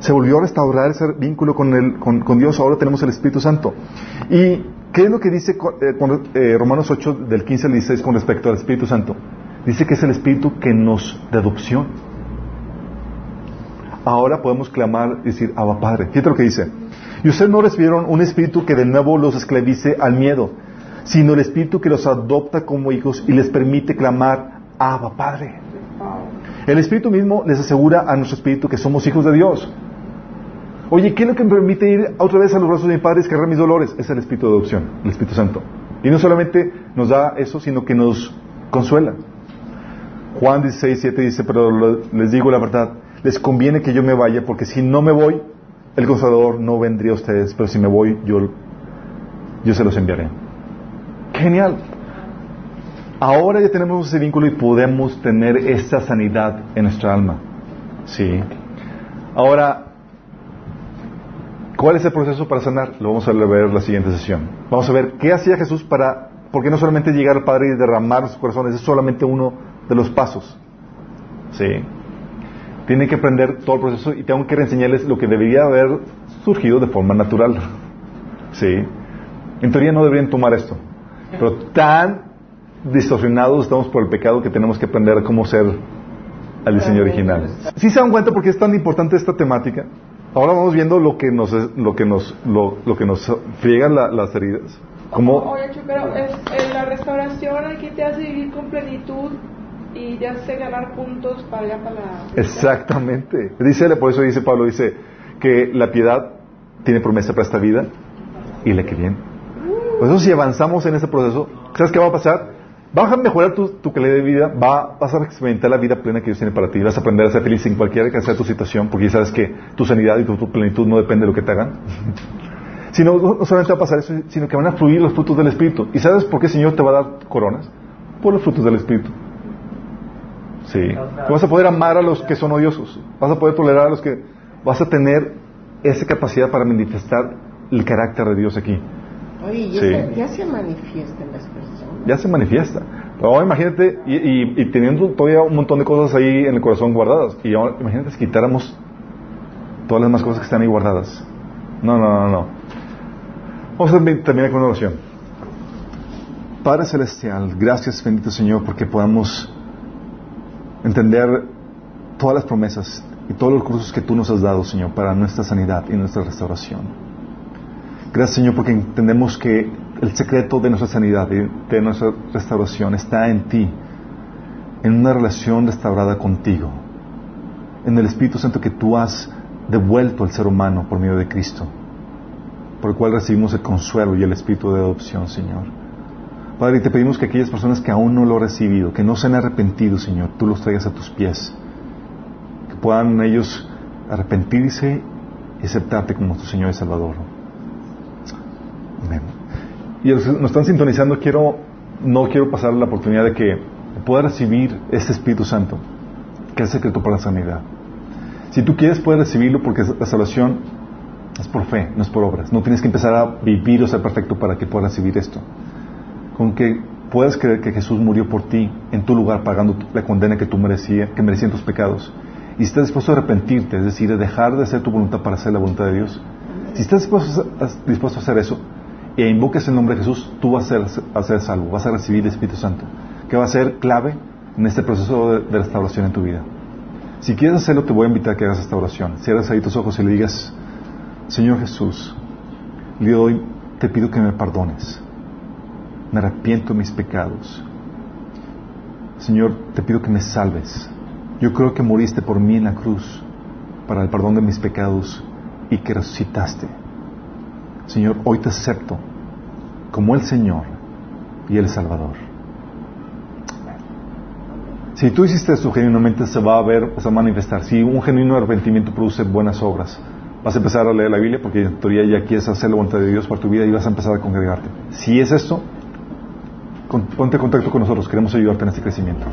Se volvió a restaurar ese vínculo con, con, Dios, ahora tenemos el Espíritu Santo. ¿Y qué es lo que dice eh, eh, Romanos 8, del 15 al 16 con respecto al Espíritu Santo? Dice que es el Espíritu que nos de adopción. Ahora podemos clamar y decir, Abba Padre. Fíjate lo que dice. Y ustedes no recibieron un espíritu que de nuevo los esclavice al miedo, sino el espíritu que los adopta como hijos y les permite clamar, Abba Padre. El espíritu mismo les asegura a nuestro espíritu que somos hijos de Dios. Oye, ¿qué es lo que me permite ir otra vez a los brazos de mi Padre y descargar mis dolores? Es el espíritu de adopción, el Espíritu Santo. Y no solamente nos da eso, sino que nos consuela. Juan 16, 7 dice, pero les digo la verdad, les conviene que yo me vaya, porque si no me voy, el consolador no vendría a ustedes, pero si me voy, yo, yo se los enviaré. ¡Qué Genial. Ahora ya tenemos ese vínculo y podemos tener esa sanidad en nuestra alma. Sí. Ahora, ¿cuál es el proceso para sanar? Lo vamos a ver en la siguiente sesión. Vamos a ver qué hacía Jesús para, porque no solamente llegar al Padre y derramar sus corazones, es solamente uno de los pasos. Sí. Tienen que aprender todo el proceso y tengo que enseñarles lo que debería haber surgido de forma natural. Sí. En teoría no deberían tomar esto. Pero tan distorsionados estamos por el pecado que tenemos que aprender cómo ser al diseño original. ¿Sí se dan cuenta por qué es tan importante esta temática? Ahora vamos viendo lo que nos lo que nos lo, lo que nos friegan la- las heridas. Como Oye, Chu, pero es, en la restauración aquí te hace vivir con plenitud y te hace ganar puntos para allá para la... Exactamente. Dice, por eso dice Pablo, dice que la piedad tiene promesa para esta vida y la que viene. Por eso si avanzamos en ese proceso, ¿sabes qué va a pasar? Vas a mejorar tu, tu calidad de vida, va, vas a experimentar la vida plena que Dios tiene para ti, vas a aprender a ser feliz en cualquier que sea tu situación, porque ya sabes que tu sanidad y tu, tu plenitud no depende de lo que te hagan. (laughs) sino, no solamente va a pasar eso, sino que van a fluir los frutos del Espíritu. ¿Y sabes por qué el Señor te va a dar coronas? Por los frutos del Espíritu. Sí. Vas a poder amar a los que son odiosos. Vas a poder tolerar a los que... Vas a tener esa capacidad para manifestar el carácter de Dios aquí. Oye, y Sí. ya se manifiesta en las personas. Ya se manifiesta. Pero ahora imagínate, y, y- y teniendo todavía un montón de cosas ahí en el corazón guardadas. Y ahora imagínate si quitáramos todas las demás cosas que están ahí guardadas. No, no, no, no. Vamos a termi- terminar con una oración. Padre Celestial, gracias bendito Señor porque podamos entender todas las promesas y todos los recursos que tú nos has dado, Señor, para nuestra sanidad y nuestra restauración. Gracias, Señor, porque entendemos que el secreto de nuestra sanidad y de nuestra restauración está en ti, en una relación restaurada contigo, en el Espíritu Santo que tú has devuelto al ser humano por medio de Cristo, por el cual recibimos el consuelo y el Espíritu de adopción, Señor. Padre, te pedimos que aquellas personas que aún no lo han recibido, que no se han arrepentido, Señor, tú los traigas a tus pies, que puedan ellos arrepentirse y aceptarte como tu Señor y Salvador. Amén. Y los que nos están sintonizando, quiero, no quiero pasar la oportunidad de que pueda recibir este Espíritu Santo, que es secreto para la sanidad. Si tú quieres, puedes recibirlo porque la salvación es por fe, no es por obras. No tienes que empezar a vivir o ser perfecto para que puedas recibir esto. Con que puedas creer que Jesús murió por ti en tu lugar, pagando la condena que tú merecías, que merecían tus pecados. Y si estás dispuesto a arrepentirte, es decir, a dejar de hacer tu voluntad para hacer la voluntad de Dios. Si estás dispuesto a, hacer eso e invoques el nombre de Jesús, tú vas a ser, salvo, vas a recibir el Espíritu Santo, que va a ser clave en este proceso de, restauración en tu vida. Si quieres hacerlo, te voy a invitar a que hagas esta oración. Cierras ahí tus ojos y le digas, Señor Jesús, le hoy te pido que me perdones. Me arrepiento de mis pecados. Señor, te pido que me salves. Yo creo que moriste por mí en la cruz para el perdón de mis pecados y que resucitaste. Señor, hoy te acepto como el Señor y el Salvador. Si tú hiciste esto genuinamente se va a ver, se va a manifestar. Si un genuino arrepentimiento produce buenas obras, vas a empezar a leer la Biblia porque en teoría ya quieres hacer la voluntad de Dios para tu vida y vas a empezar a congregarte. Si es esto, ponte en contacto con nosotros, queremos ayudarte en este crecimiento.